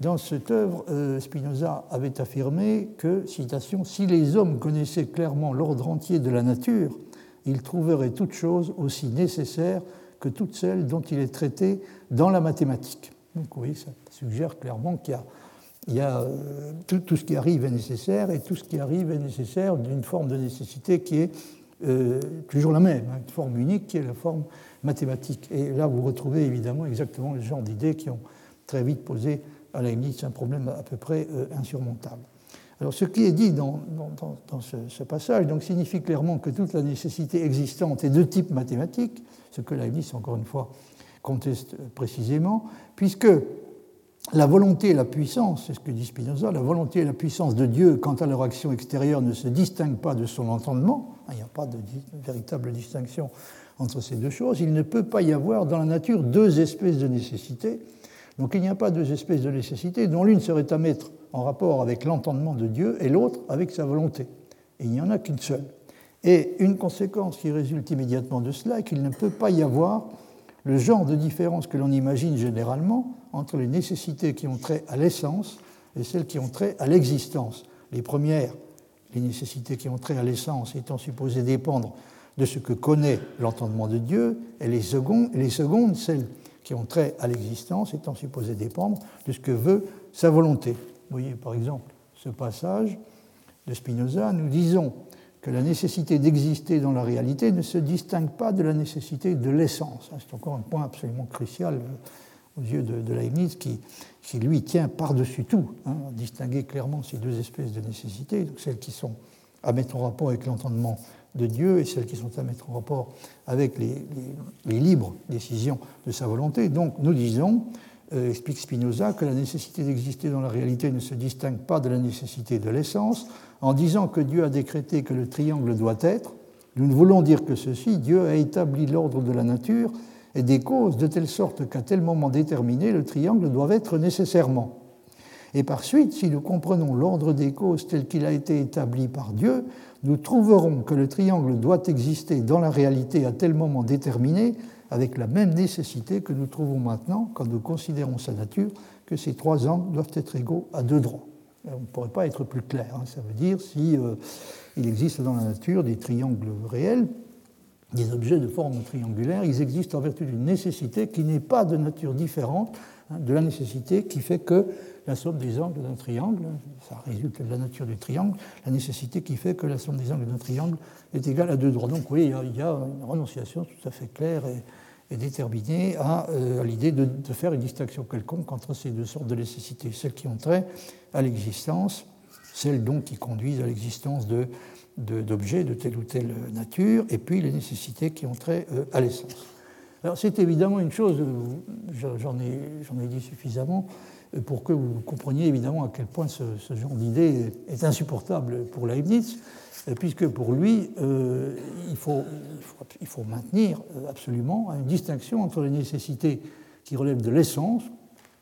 Dans cette œuvre, euh, Spinoza avait affirmé que, citation, si les hommes connaissaient clairement l'ordre entier de la nature, ils trouveraient toute chose aussi nécessaire que toutes celles dont il est traité dans la mathématique. Donc oui, ça suggère clairement qu'il y a, euh, tout, ce qui arrive est nécessaire et tout ce qui arrive est nécessaire d'une forme de nécessité qui est euh, toujours la même, hein, une forme unique qui est la forme mathématique. Et là, vous retrouvez évidemment exactement le genre d'idées qui ont très vite posé à Leibniz un problème à peu près euh, insurmontable. Alors, ce qui est dit dans, ce, ce, passage donc, signifie clairement que toute la nécessité existante est de type mathématique, ce que Leibniz, encore une fois, conteste précisément, puisque la volonté et la puissance, c'est ce que dit Spinoza, la volonté et la puissance de Dieu quant à leur action extérieure ne se distinguent pas de son entendement, il n'y a pas de véritable distinction entre ces deux choses, il ne peut pas y avoir dans la nature deux espèces de nécessité. Donc il n'y a pas deux espèces de nécessité dont l'une serait à mettre en rapport avec l'entendement de Dieu et l'autre avec sa volonté. Et il n'y en a qu'une seule. Et une conséquence qui résulte immédiatement de cela est qu'il ne peut pas y avoir le genre de différence que l'on imagine généralement entre les nécessités qui ont trait à l'essence et celles qui ont trait à l'existence. Les premières, les nécessités qui ont trait à l'essence étant supposées dépendre de ce que connaît l'entendement de Dieu, et les secondes, les secondes, celles qui ont trait à l'existence, étant supposées dépendre de ce que veut sa volonté. Vous voyez par exemple ce passage de Spinoza, nous disons que la nécessité d'exister dans la réalité ne se distingue pas de la nécessité de l'essence. C'est encore un point absolument crucial euh, aux yeux de, Leibniz qui, lui tient par-dessus tout hein, à distinguer clairement ces deux espèces de nécessités, celles qui sont à mettre en rapport avec l'entendement de Dieu et celles qui sont à mettre en rapport avec les, libres décisions de sa volonté. Donc nous disons, euh, explique Spinoza, que la nécessité d'exister dans la réalité ne se distingue pas de la nécessité de l'essence. En disant que Dieu a décrété que le triangle doit être, nous ne voulons dire que ceci, Dieu a établi l'ordre de la nature et des causes de telle sorte qu'à tel moment déterminé, le triangle doit être nécessairement. Et par suite, si nous comprenons l'ordre des causes tel qu'il a été établi par Dieu, nous trouverons que le triangle doit exister dans la réalité à tel moment déterminé, avec la même nécessité que nous trouvons maintenant quand nous considérons sa nature, que ces trois angles doivent être égaux à deux droits. On ne pourrait pas être plus clair. Hein. Ça veut dire si euh, il existe dans la nature des triangles réels, des objets de forme triangulaire, ils existent en vertu d'une nécessité qui n'est pas de nature différente hein, de la nécessité qui fait que la somme des angles d'un triangle, ça résulte de la nature du triangle, la nécessité qui fait que la somme des angles d'un triangle est égale à deux droits. Donc oui, il y a une renonciation tout à fait claire et, déterminée euh, à, l'idée de, faire une distinction quelconque entre ces deux sortes de nécessités, celles qui ont trait à l'existence, celles donc qui conduisent à l'existence d'objets de, telle ou telle nature, et puis les nécessités qui ont trait euh, à l'essence. Alors c'est évidemment une chose, euh, j'en ai, ai, dit suffisamment, pour que vous compreniez évidemment à quel point ce, genre d'idée est insupportable pour Leibniz, puisque pour lui, euh, il, faut, maintenir absolument une distinction entre les nécessités qui relèvent de l'essence,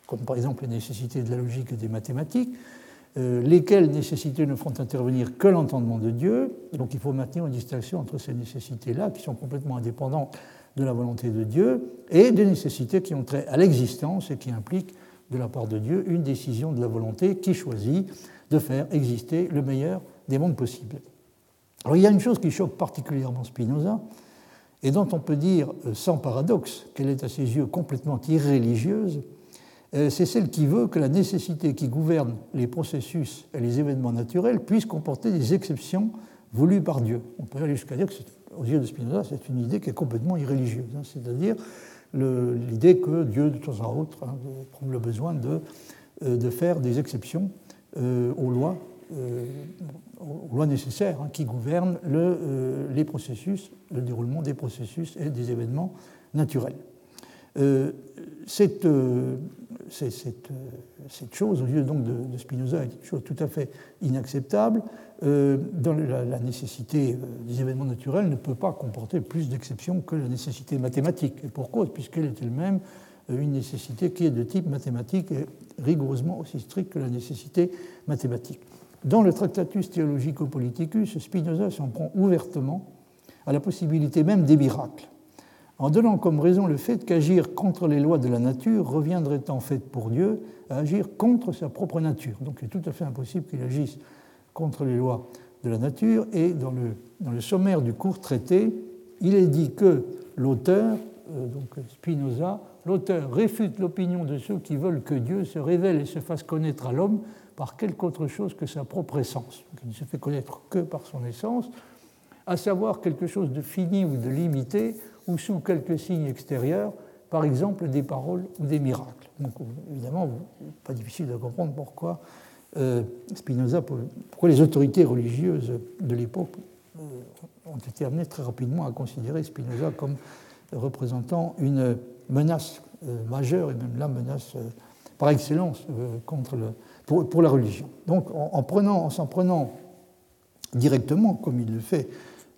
comme par exemple les nécessités de la logique et des mathématiques, euh, lesquelles nécessités ne font intervenir que l'entendement de Dieu. Donc il faut maintenir une distinction entre ces nécessités-là, qui sont complètement indépendantes de la volonté de Dieu, et des nécessités qui ont trait à l'existence et qui impliquent de la part de Dieu une décision de la volonté qui choisit de faire exister le meilleur des mondes possibles. Alors il y a une chose qui choque particulièrement Spinoza, et dont on peut dire euh, sans paradoxe qu'elle est à ses yeux complètement irréligieuse, euh, c'est celle qui veut que la nécessité qui gouverne les processus et les événements naturels puisse comporter des exceptions voulues par Dieu. On peut aller jusqu'à dire que, aux yeux de Spinoza, c'est une idée qui est complètement irréligieuse, hein. c'est-à-dire l'idée que Dieu, de temps en autre, hein, prend le besoin de, euh, de, faire des exceptions aux lois, aux lois nécessaires qui gouvernent le, les processus, le déroulement des processus et des événements naturels. Cette, cette, cette, chose, aux yeux donc de, Spinoza, est une chose tout à fait inacceptable. dans la, nécessité des événements naturels ne peut pas comporter plus d'exceptions que la nécessité mathématique. Et pour cause, puisqu'elle est elle-même une nécessité qui est de type mathématique et rigoureusement aussi stricte que la nécessité mathématique. Dans le Tractatus Theologico-Politicus, Spinoza s'en prend ouvertement à la possibilité même des miracles, en donnant comme raison le fait qu'agir contre les lois de la nature reviendrait en fait pour Dieu à agir contre sa propre nature. Donc il est tout à fait impossible qu'il agisse contre les lois de la nature, et dans le, sommaire du court traité, il est dit que l'auteur, euh, donc Spinoza, l'auteur réfute l'opinion de ceux qui veulent que Dieu se révèle et se fasse connaître à l'homme par quelque autre chose que sa propre essence. il ne se fait connaître que par son essence, à savoir quelque chose de fini ou de limité, ou sous quelques signes extérieurs, par exemple des paroles ou des miracles. Donc évidemment, pas difficile de comprendre pourquoi euh, Spinoza, pourquoi les autorités religieuses de l'époque euh, ont été amenées très rapidement à considérer Spinoza comme représentant une menace euh, majeure et même la menace par excellence contre le, pour, la religion. Donc en, s'en prenant directement, comme il le fait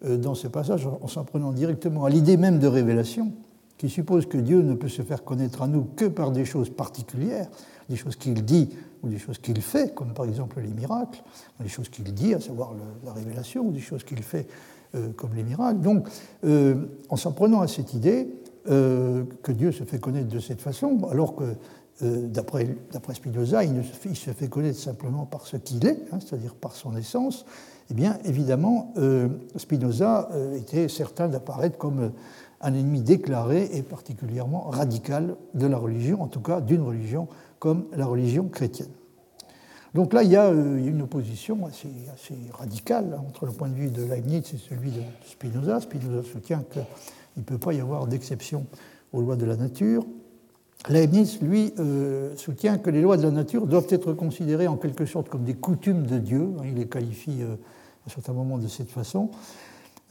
dans ce passage, en s'en prenant directement à l'idée même de révélation, qui suppose que Dieu ne peut se faire connaître à nous que par des choses particulières, des choses qu'il dit ou des choses qu'il fait, comme par exemple les miracles, des choses qu'il dit, à savoir la révélation, ou des choses qu'il fait comme les miracles. Donc, en s'en prenant à cette idée, euh, que Dieu se fait connaître de cette façon, alors que euh, d'après Spinoza, il, se fait connaître simplement par ce qu'il est, hein, c'est-à-dire par son essence, eh bien, évidemment, euh, Spinoza était certain d'apparaître comme un ennemi déclaré et particulièrement radical de la religion, en tout cas d'une religion comme la religion chrétienne. Donc là, il y a une opposition assez, assez, radicale entre le point de vue de Leibniz et celui de Spinoza. Spinoza soutient qu'il ne peut pas y avoir d'exception aux lois de la nature. Leibniz, lui, soutient que les lois de la nature doivent être considérées en quelque sorte comme des coutumes de Dieu. Il les qualifie à un certain moment de cette façon.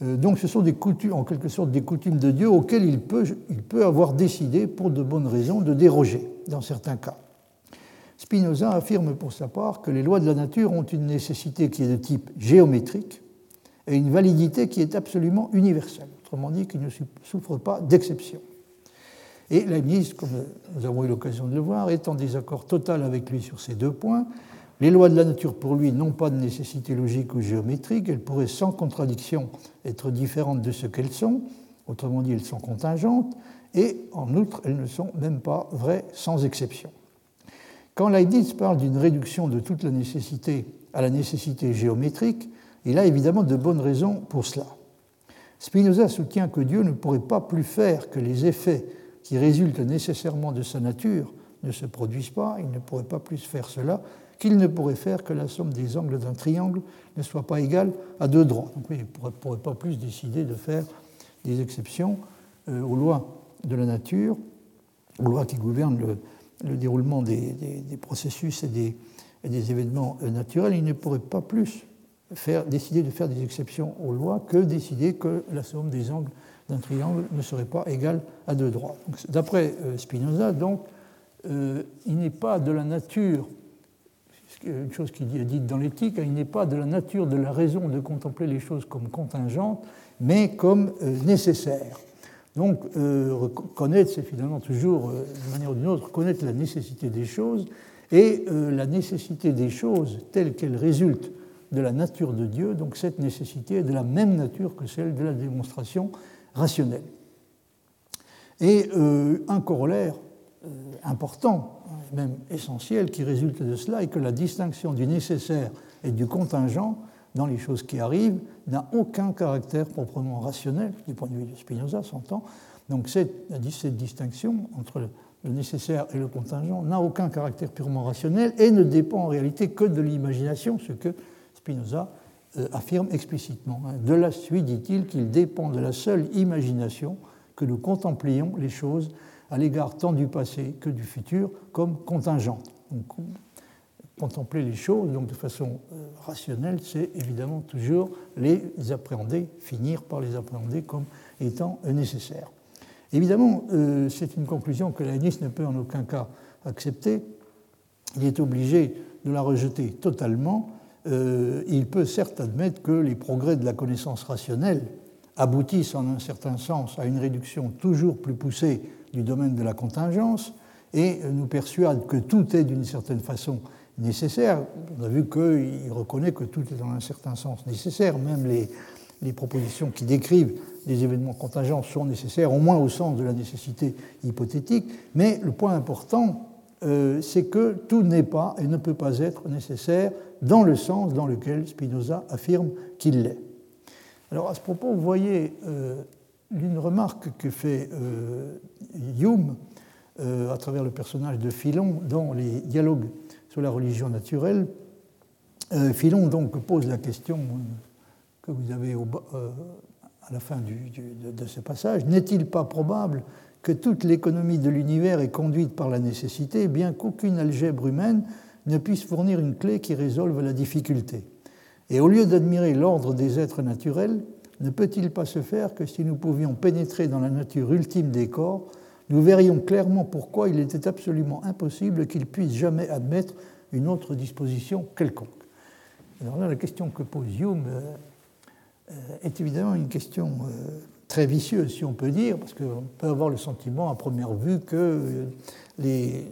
Euh, donc ce sont des coutumes, en quelque sorte des coutumes de Dieu auxquelles il peut, il peut avoir décidé, pour de bonnes raisons, de déroger dans certains cas. Spinoza affirme pour sa part que les lois de la nature ont une nécessité qui est de type géométrique et une validité qui est absolument universelle, autrement dit, qui ne souffre pas d'exception. Et Leibniz, comme nous avons eu l'occasion de le voir, est en désaccord total avec lui sur ces deux points, les lois de la nature, pour lui, n'ont pas de nécessité logique ou géométrique, elles pourraient sans contradiction être différentes de ce qu'elles sont, autrement dit, elles sont contingentes, et en outre, elles ne sont même pas vraies sans exception. Quand Leibniz parle d'une réduction de toute la nécessité à la nécessité géométrique, il a évidemment de bonnes raisons pour cela. Spinoza soutient que Dieu ne pourrait pas plus faire que les effets qui résultent nécessairement de sa nature ne se produisent pas, il ne pourrait pas plus faire cela qu'il ne pourrait faire que la somme des angles d'un triangle ne soit pas égale à deux droits. Donc il ne pourrait, pas plus décider de faire des exceptions euh, aux lois de la nature, aux lois qui gouvernent le, déroulement des, processus et des, événements euh, naturels. Il ne pourrait pas plus décider de faire des exceptions aux lois que décider que la somme des angles d'un triangle ne serait pas égale à deux droits. D'après euh, Spinoza, donc, il n'est pas de la nature une chose qui est dite dans l'éthique, il n'est pas de la nature de la raison de contempler les choses comme contingentes, mais comme euh, nécessaires. Donc, euh, reconnaître, c'est finalement toujours, euh, d'une manière ou d'une autre, reconnaître la nécessité des choses, et la nécessité des choses telles qu'elles résultent de la nature de Dieu, donc cette nécessité est de la même nature que celle de la démonstration rationnelle. Et un corollaire important même essentiel qui résulte de cela est que la distinction du nécessaire et du contingent dans les choses qui arrivent n'a aucun caractère proprement rationnel, du point de vue de Spinoza, s'entend. Donc cette, distinction entre le nécessaire et le contingent n'a aucun caractère purement rationnel et ne dépend en réalité que de l'imagination, ce que Spinoza euh, affirme explicitement. Hein. De la suite, dit-il, qu'il dépend de la seule imagination que nous contemplions les choses à l'égard tant du passé que du futur comme contingente. contempler les choses donc de façon euh, rationnelle, c'est évidemment toujours les appréhender, finir par les appréhender comme étant nécessaires. Évidemment, euh, c'est une conclusion que l'ANIS ne peut en aucun cas accepter. Il est obligé de la rejeter totalement. Euh, il peut certes admettre que les progrès de la connaissance rationnelle aboutissent en un certain sens à une réduction toujours plus poussée du domaine de la contingence et nous persuade que tout est d'une certaine façon nécessaire. On a vu qu'il reconnaît que tout est dans un certain sens nécessaire, même les, les propositions qui décrivent les événements contingents sont nécessaires, au moins au sens de la nécessité hypothétique, mais le point important, euh, c'est que tout n'est pas et ne peut pas être nécessaire dans le sens dans lequel Spinoza affirme qu'il l'est. Alors à ce propos, vous voyez euh, une remarque que fait euh, Hume à travers le personnage de Philon dans les dialogues sur la religion naturelle. Philon donc pose la question que vous avez à la fin de, ce passage n'est-il pas probable que toute l'économie de l'univers est conduite par la nécessité, bien qu'aucune algèbre humaine ne puisse fournir une clé qui résolve la difficulté Et au lieu d'admirer l'ordre des êtres naturels, ne peut-il pas se faire que si nous pouvions pénétrer dans la nature ultime des corps, nous verrions clairement pourquoi il était absolument impossible qu'il puisse jamais admettre une autre disposition quelconque. Alors là, la question que pose Hume euh, euh, est évidemment une question euh, très vicieuse, si on peut dire, parce qu'on peut avoir le sentiment à première vue que les,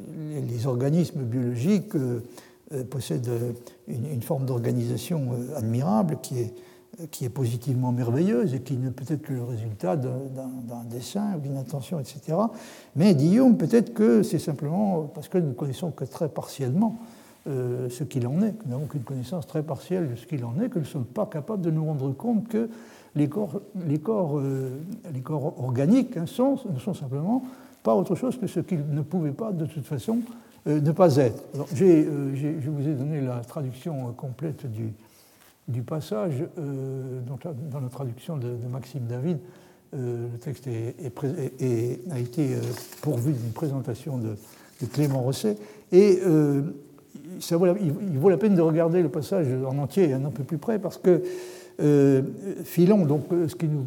organismes biologiques possèdent une forme d'organisation admirable qui est qui est positivement merveilleuse et qui ne peut être que le résultat d'un dessin, d'une intention, etc. Mais Guillaume, peut-être que c'est simplement parce que nous ne connaissons que très partiellement euh, ce qu'il en est, nous n'avons qu'une connaissance très partielle de ce qu'il en est, que nous ne sommes pas capables de nous rendre compte que les corps, les corps, euh, les corps organiques hein, ne sont simplement pas autre chose que ce qu'ils ne pouvaient pas de toute façon ne pas être. je vous ai donné la traduction complète du, passage dans la traduction de, Maxime David. le texte a été pourvu d'une présentation de, Clément Rosset. Et ça vaut il vaut la peine de regarder le passage en entier un peu plus près parce que euh, Philon, donc euh, ce qui nous,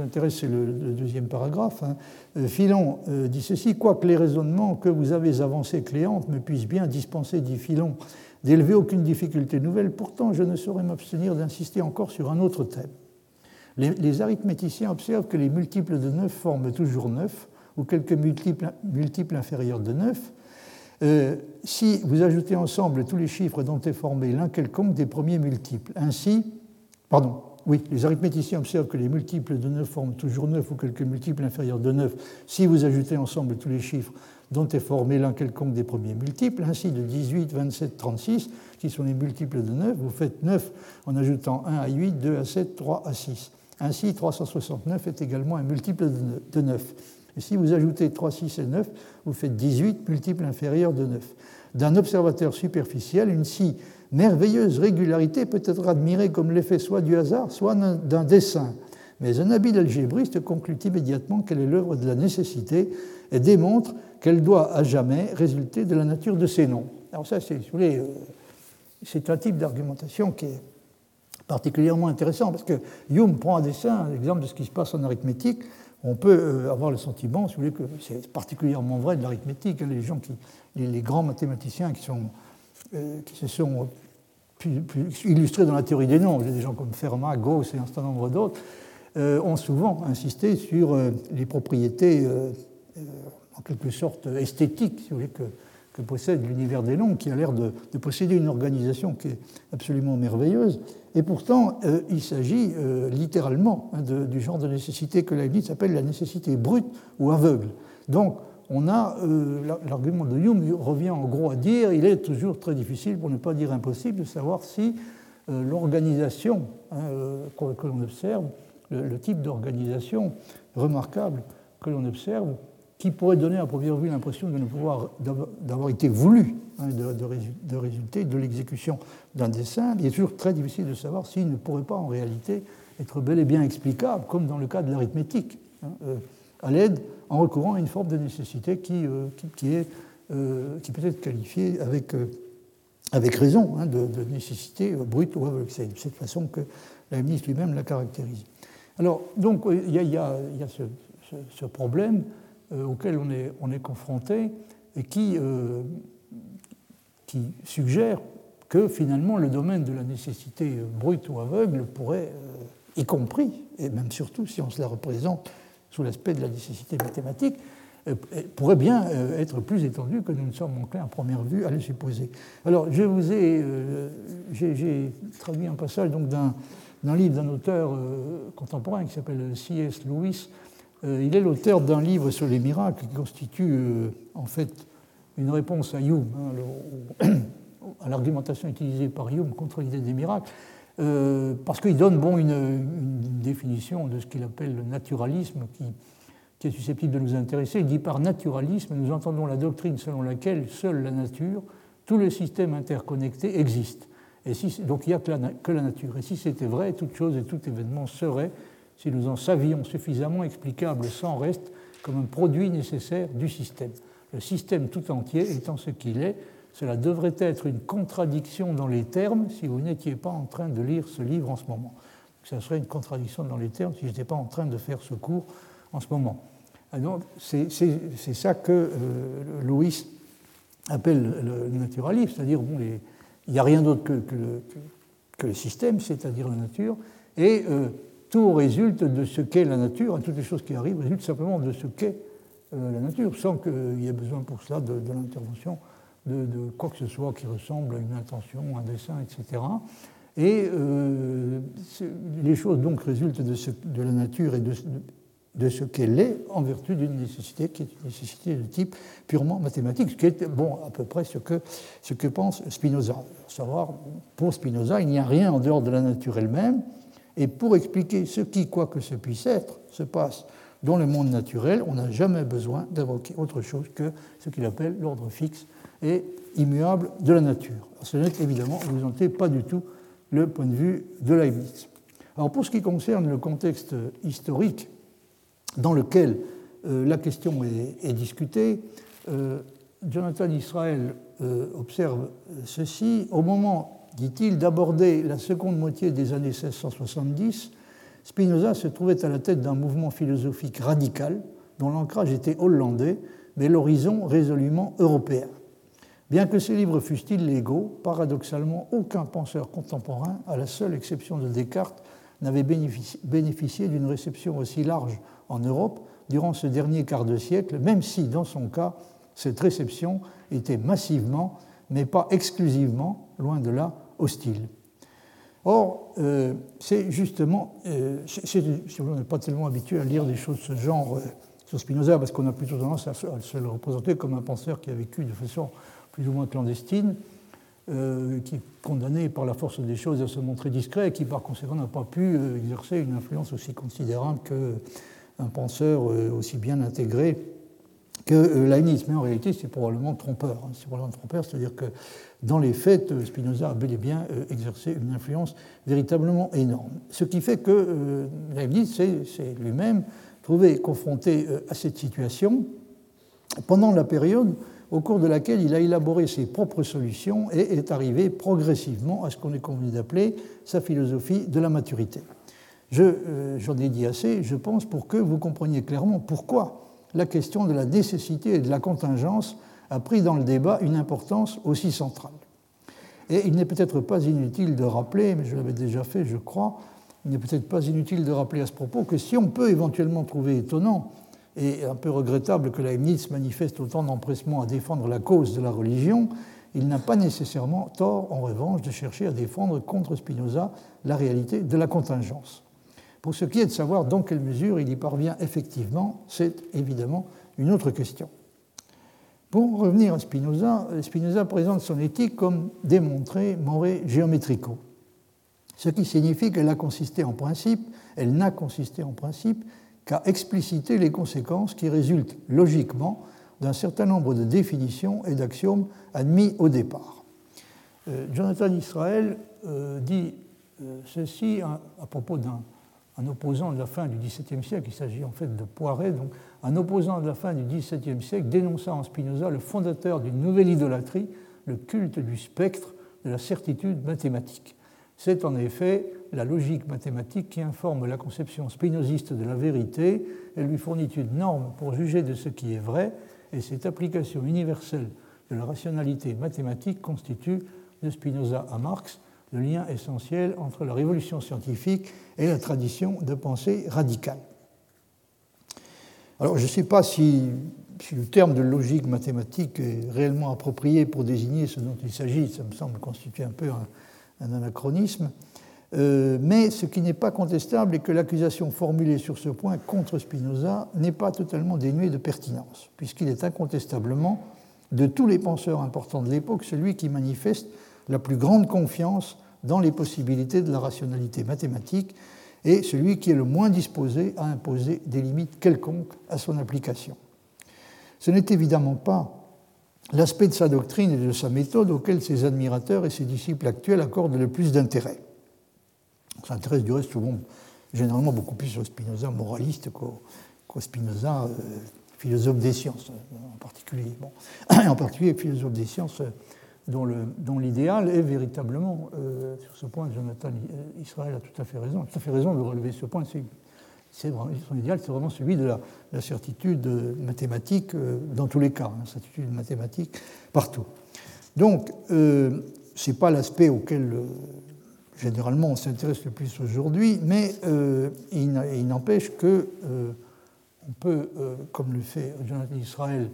intéresse, c'est le, deuxième paragraphe. Hein. Euh, Philon dit ceci Quoique les raisonnements que vous avez avancés, Cléante, me puissent bien dispenser, dit Philon, d'élever aucune difficulté nouvelle, pourtant je ne saurais m'abstenir d'insister encore sur un autre thème. Les, arithméticiens observent que les multiples de 9 forment toujours 9, ou quelques multiples inférieurs de 9, si vous ajoutez ensemble tous les chiffres dont est formé l'un quelconque des premiers multiples. Ainsi, Pardon, oui, les arithméticiens observent que les multiples de 9 forment toujours 9 ou quelques multiples inférieurs de 9 si vous ajoutez ensemble tous les chiffres dont est formé l'un quelconque des premiers multiples. Ainsi, de 18, 27, 36, qui sont les multiples de 9, vous faites 9 en ajoutant 1 à 8, 2 à 7, 3 à 6. Ainsi, 369 est également un multiple de 9. Et si vous ajoutez 3, 6 et 9, vous faites 18 multiples inférieurs de 9. D'un observateur superficiel, une si merveilleuse régularité peut être admirée comme l'effet soit du hasard, soit d'un dessin. Mais un habile algébriste conclut immédiatement qu'elle est l'œuvre de la nécessité et démontre qu'elle doit à jamais résulter de la nature de ces noms. Alors ça, c'est, euh, c'est un type d'argumentation qui est particulièrement intéressant parce que Hume prend un dessin, un exemple de ce qui se passe en arithmétique. On peut euh, avoir le sentiment, si vous voulez, que c'est particulièrement vrai de l'arithmétique. Hein, les gens qui, les, grands mathématiciens qui, sont, qui se sont illustrés dans la théorie des nombres, des gens comme Fermat, Gauss et un certain nombre d'autres, euh, ont souvent insisté sur euh, les propriétés euh, en quelque sorte esthétiques, que, possède l'univers des nombres, qui a l'air de, posséder une organisation qui est absolument merveilleuse. Et pourtant, il s'agit littéralement du genre de nécessité que Leibniz appelle la nécessité brute ou aveugle. Donc, on a euh, l'argument de Hume revient en gros à dire il est toujours très difficile, pour ne pas dire impossible, de savoir si euh, l'organisation hein, euh, que, l'on observe, le, type d'organisation remarquable que l'on observe, qui pourrait donner à première vue l'impression de d'avoir été voulu hein, de, résulter de l'exécution d'un dessin, il est toujours très difficile de savoir s'il ne pourrait pas en réalité être bel et bien explicable, comme dans le cas de l'arithmétique, hein, à l'aide en recourant à une forme de nécessité qui, euh, qui, est, euh, qui peut être qualifiée avec, euh, avec raison hein, de, nécessité brute ou aveugle. C'est de cette façon que ministre lui-même la caractérise. Alors, donc, il y a, y a, ce, ce, problème auquel on est, on est confronté et qui, qui suggère que finalement le domaine de la nécessité brute ou aveugle pourrait, y compris, et même surtout si on se la représente sous l'aspect de la nécessité mathématique, euh, pourrait bien euh, être plus étendu que nous ne sommes enclins à première vue à le supposer. Alors, je vous ai, euh, j'ai traduit un passage d'un livre d'un auteur contemporain qui s'appelle C.S. Lewis. il est l'auteur d'un livre sur les miracles qui constitue en fait une réponse à Hume, hein, à l'argumentation utilisée par Hume contre l'idée des miracles. Euh, parce qu'il donne bon, une, définition de ce qu'il appelle le naturalisme qui, est susceptible de nous intéresser. Il dit par naturalisme, nous entendons la doctrine selon laquelle seule la nature, tout le système interconnecté existe. Et donc il n'y a que la, que la, nature. Et si c'était vrai, toute chose et tout événement serait, si nous en savions suffisamment, explicable sans reste comme un produit nécessaire du système. Le système tout entier étant ce qu'il est, cela devrait être une contradiction dans les termes si vous n'étiez pas en train de lire ce livre en ce moment. Ça serait une contradiction dans les termes si je n'étais pas en train de faire ce cours en ce moment. C'est ça que euh, Louis appelle le, naturalisme, c'est-à-dire bon, il n'y a rien d'autre que, que, le, système, c'est-à-dire la nature, et euh, tout résulte de ce qu'est la nature, toutes les choses qui arrivent résultent simplement de ce qu'est euh, la nature, sans qu'il y ait besoin pour cela de l'intervention de, quoi que ce soit qui ressemble à une intention, un dessin, etc. Et euh, les choses donc résultent de, la nature et de, ce qu'elle est en vertu d'une nécessité qui est une nécessité de type purement mathématique, ce qui est bon, à peu près ce que, ce que pense Spinoza. Savoir, pour Spinoza, il n'y a rien en dehors de la nature elle-même, et pour expliquer ce qui, quoi que ce puisse être, se passe dans le monde naturel, on n'a jamais besoin d'invoquer autre chose que ce qu'il appelle l'ordre fixe et immuable de la nature. Ce n'est évidemment, vous pas du tout le point de vue de Leibniz. Alors pour ce qui concerne le contexte historique dans lequel euh, la question est, discutée, euh, Jonathan Israel euh, observe ceci. Au moment, dit-il, d'aborder la seconde moitié des années 1670, Spinoza se trouvait à la tête d'un mouvement philosophique radical dont l'ancrage était hollandais, mais l'horizon résolument européen. Bien que ces livres fussent illégaux, paradoxalement, aucun penseur contemporain, à la seule exception de Descartes, n'avait bénéficié d'une réception aussi large en Europe durant ce dernier quart de siècle, même si, dans son cas, cette réception était massivement, mais pas exclusivement, loin de là, hostile. Or, euh, c'est justement, euh, on n'est pas tellement habitué à lire des choses de ce genre euh, sur Spinoza, parce qu'on a plutôt tendance à se le représenter comme un penseur qui a vécu de façon plus ou moins clandestine, euh, qui est condamné par la force des choses à se montrer discret et qui par conséquent n'a pas pu euh, exercer une influence aussi considérable qu'un penseur euh, aussi bien intégré que Leibniz. Mais en réalité, c'est probablement trompeur. Hein. C'est probablement trompeur, c'est-à-dire que dans les faits, Spinoza a bel et bien exercé une influence véritablement énorme. Ce qui fait que Leibniz s'est lui-même trouvé confronté à cette situation pendant la période au cours de laquelle il a élaboré ses propres solutions et est arrivé progressivement à ce qu'on est convenu d'appeler sa philosophie de la maturité. Euh, j'en ai dit assez, je pense, pour que vous compreniez clairement pourquoi la question de la nécessité et de la contingence a pris dans le débat une importance aussi centrale. Et il n'est peut-être pas inutile de rappeler, mais je l'avais déjà fait, je crois, il n'est peut-être pas inutile de rappeler à ce propos que si on peut éventuellement trouver étonnant et un peu regrettable que Leibniz manifeste autant d'empressement à défendre la cause de la religion, il n'a pas nécessairement tort, en revanche, de chercher à défendre contre Spinoza la réalité de la contingence. Pour ce qui est de savoir dans quelle mesure il y parvient effectivement, c'est évidemment une autre question. Pour revenir à Spinoza, Spinoza présente son éthique comme démontré moré géométrico, ce qui signifie qu'elle a consisté en principe, elle n'a consisté en principe qu'à expliciter les conséquences qui résultent logiquement d'un certain nombre de définitions et d'axiomes admis au départ. Euh, Jonathan Israel euh, dit euh, ceci à, propos d'un opposant de la fin du XVIIe siècle, il s'agit en fait de Poiret, donc un opposant de la fin du XVIIe siècle dénonça en Spinoza le fondateur d'une nouvelle idolâtrie, le culte du spectre de la certitude mathématique. C'est en effet la logique mathématique qui informe la conception spinoziste de la vérité. Elle lui fournit une norme pour juger de ce qui est vrai, et cette application universelle de la rationalité mathématique constitue, de Spinoza à Marx, le lien essentiel entre la révolution scientifique et la tradition de pensée radicale. Alors je ne sais pas si, le terme de logique mathématique est réellement approprié pour désigner ce dont il s'agit, ça me semble constituer un peu un anachronisme. Euh, mais ce qui n'est pas contestable est que l'accusation formulée sur ce point contre Spinoza n'est pas totalement dénuée de pertinence, puisqu'il est incontestablement, de tous les penseurs importants de l'époque, celui qui manifeste la plus grande confiance dans les possibilités de la rationalité mathématique et celui qui est le moins disposé à imposer des limites quelconques à son application. Ce n'est évidemment pas l'aspect de sa doctrine et de sa méthode auquel ses admirateurs et ses disciples actuels accordent le plus d'intérêt. On s'intéresse du reste souvent, généralement beaucoup plus au Spinoza moraliste qu'au Spinoza euh, philosophe des sciences en particulier. Bon. en particulier philosophe des sciences euh, dont l'idéal est véritablement, euh, sur ce point, Jonathan Israël a tout à fait raison, tout à fait raison de relever ce point. C'est son idéal, c'est vraiment celui de la, certitude mathématique dans tous les cas, la hein, certitude mathématique partout. Donc, ce n'est pas l'aspect auquel généralement on s'intéresse le plus aujourd'hui, mais euh, il n'empêche que euh, on peut, euh, comme le fait Jonathan Israël,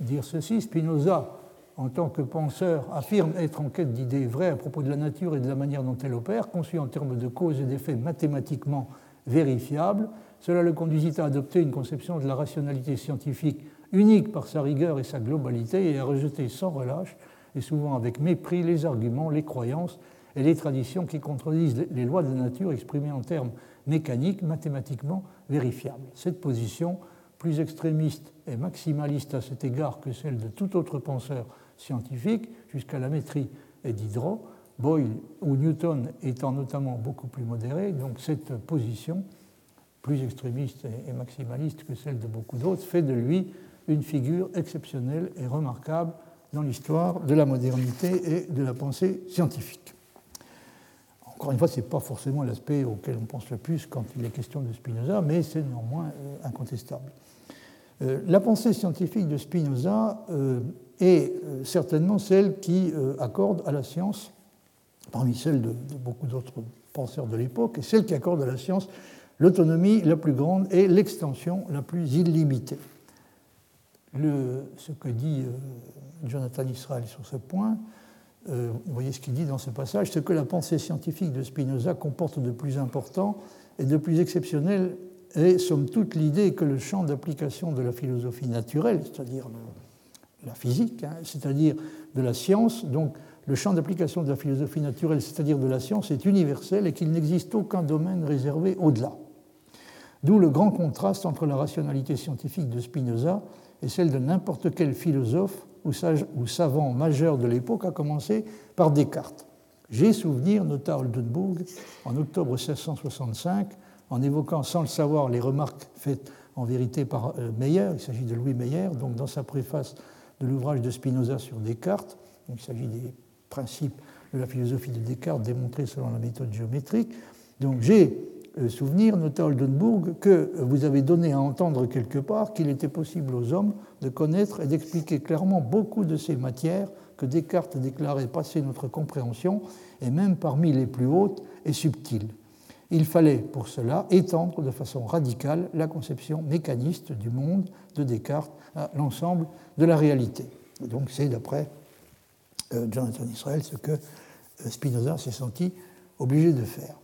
dire ceci. Spinoza, en tant que penseur, affirme être en quête d'idées vraies à propos de la nature et de la manière dont elle opère, conçues en termes de causes et d'effets mathématiquement vérifiables. Cela le conduisit à adopter une conception de la rationalité scientifique unique par sa rigueur et sa globalité et à rejeter sans relâche, et souvent avec mépris, les arguments, les croyances et les traditions qui contredisent les lois de la nature exprimées en termes mécaniques, mathématiquement vérifiables. Cette position, plus extrémiste et maximaliste à cet égard que celle de tout autre penseur scientifique jusqu'à la métrie et Boyle ou Newton étant notamment beaucoup plus modérés. Donc cette position, plus extrémiste et maximaliste que celle de beaucoup d'autres, fait de lui une figure exceptionnelle et remarquable dans l'histoire de la modernité et de la pensée scientifique. Encore une fois, ce n'est pas forcément l'aspect auquel on pense le plus quand il est question de Spinoza, mais c'est néanmoins euh, incontestable. Euh, la pensée scientifique de Spinoza euh, est certainement celle qui accorde à la science, parmi celles de, beaucoup d'autres penseurs de l'époque, et celle qui accorde à la science l'autonomie la plus grande et l'extension la plus illimitée. Ce que dit Jonathan Israel sur ce point, euh, vous voyez ce qu'il dit dans ce passage, ce que la pensée scientifique de Spinoza comporte de plus important et de plus exceptionnel est, somme toute, l'idée que le champ d'application de la philosophie naturelle, c'est-à-dire la physique, hein, c'est-à-dire de la science, donc le champ d'application de la philosophie naturelle, c'est-à-dire de la science, est universel et qu'il n'existe aucun domaine réservé au-delà. D'où le grand contraste entre la rationalité scientifique de Spinoza et celle de n'importe quel philosophe ou savant majeur de l'époque, à commencer par Descartes. J'ai souvenir, nota Oldenburg en octobre 1665, en évoquant sans le savoir les remarques faites en vérité par euh, Meyer, il s'agit de Louis Meyer, donc dans sa préface de l'ouvrage de Spinoza sur Descartes, il s'agit des principes de la philosophie de Descartes démontrés selon la méthode géométrique. Donc j'ai euh, souvenir, nota Oldenburg, que vous avez donné à entendre quelque part qu'il était possible aux hommes de connaître et d'expliquer clairement beaucoup de ces matières que Descartes déclarait passer notre compréhension, et même parmi les plus hautes et subtiles. Il fallait pour cela étendre de façon radicale la conception mécaniste du monde de Descartes à l'ensemble de la réalité. donc c'est d'après euh, Jonathan Israel ce que euh, Spinoza s'est senti obligé de faire.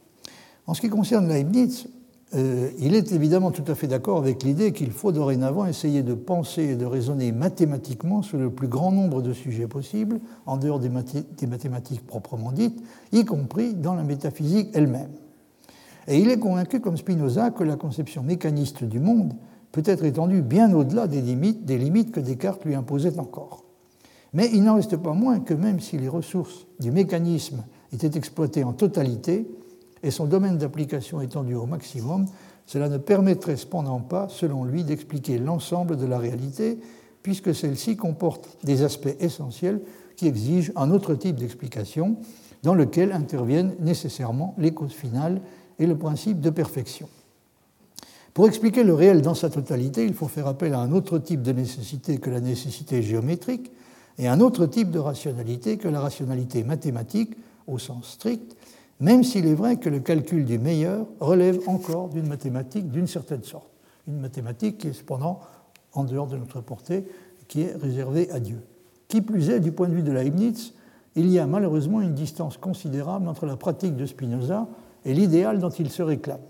En ce qui concerne Leibniz, euh, il est évidemment tout à fait d'accord avec l'idée qu'il faut dorénavant essayer de penser et de raisonner mathématiquement sur le plus grand nombre de sujets possibles, en dehors des, des mathématiques proprement dites, y compris dans la métaphysique elle-même. Et il est convaincu, comme Spinoza, que la conception mécaniste du monde peut être étendue bien au-delà des limites, des limites que Descartes lui imposait encore. Mais il n'en reste pas moins que même si les ressources du mécanisme étaient exploitées en totalité, et son domaine d'application étendu au maximum, cela ne permettrait cependant pas, selon lui, d'expliquer l'ensemble de la réalité, puisque celle-ci comporte des aspects essentiels qui exigent un autre type d'explication, dans lequel interviennent nécessairement les causes finales et le principe de perfection. Pour expliquer le réel dans sa totalité, il faut faire appel à un autre type de nécessité que la nécessité géométrique et un autre type de rationalité que la rationalité mathématique au sens strict, même s'il est vrai que le calcul du meilleur relève encore d'une mathématique d'une certaine sorte, une mathématique qui est cependant en dehors de notre portée, qui est réservée à Dieu. Qui plus est, du point de vue de Leibniz, il y a malheureusement une distance considérable entre la pratique de Spinoza et l'idéal dont il se réclame.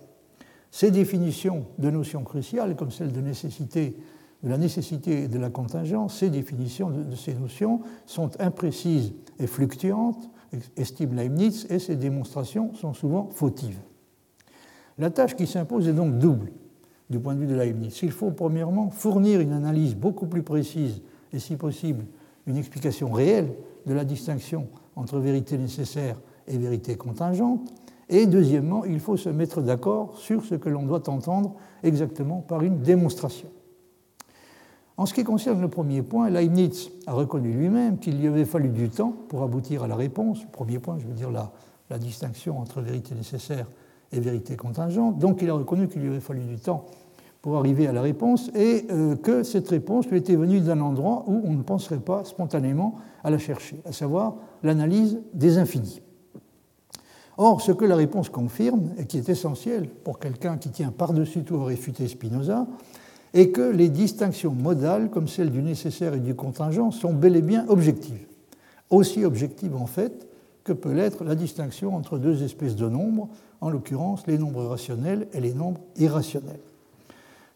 Ces définitions de notions cruciales, comme celle de, nécessité, de la nécessité et de la contingence, ces définitions de ces notions sont imprécises et fluctuantes, estime Leibniz, et ces démonstrations sont souvent fautives. La tâche qui s'impose est donc double du point de vue de Leibniz. Il faut premièrement fournir une analyse beaucoup plus précise et si possible une explication réelle de la distinction entre vérité nécessaire et vérité contingente. Et deuxièmement, il faut se mettre d'accord sur ce que l'on doit entendre exactement par une démonstration. En ce qui concerne le premier point, Leibniz a reconnu lui-même qu'il lui avait fallu du temps pour aboutir à la réponse. Premier point, je veux dire la, la distinction entre vérité nécessaire et vérité contingente. Donc il a reconnu qu'il lui avait fallu du temps pour arriver à la réponse et euh, que cette réponse lui était venue d'un endroit où on ne penserait pas spontanément à la chercher, à savoir l'analyse des infinis. Or, ce que la réponse confirme, et qui est essentiel pour quelqu'un qui tient par-dessus tout à réfuter Spinoza, et que les distinctions modales, comme celles du nécessaire et du contingent, sont bel et bien objectives. Aussi objectives en fait que peut l'être la distinction entre deux espèces de nombres, en l'occurrence les nombres rationnels et les nombres irrationnels.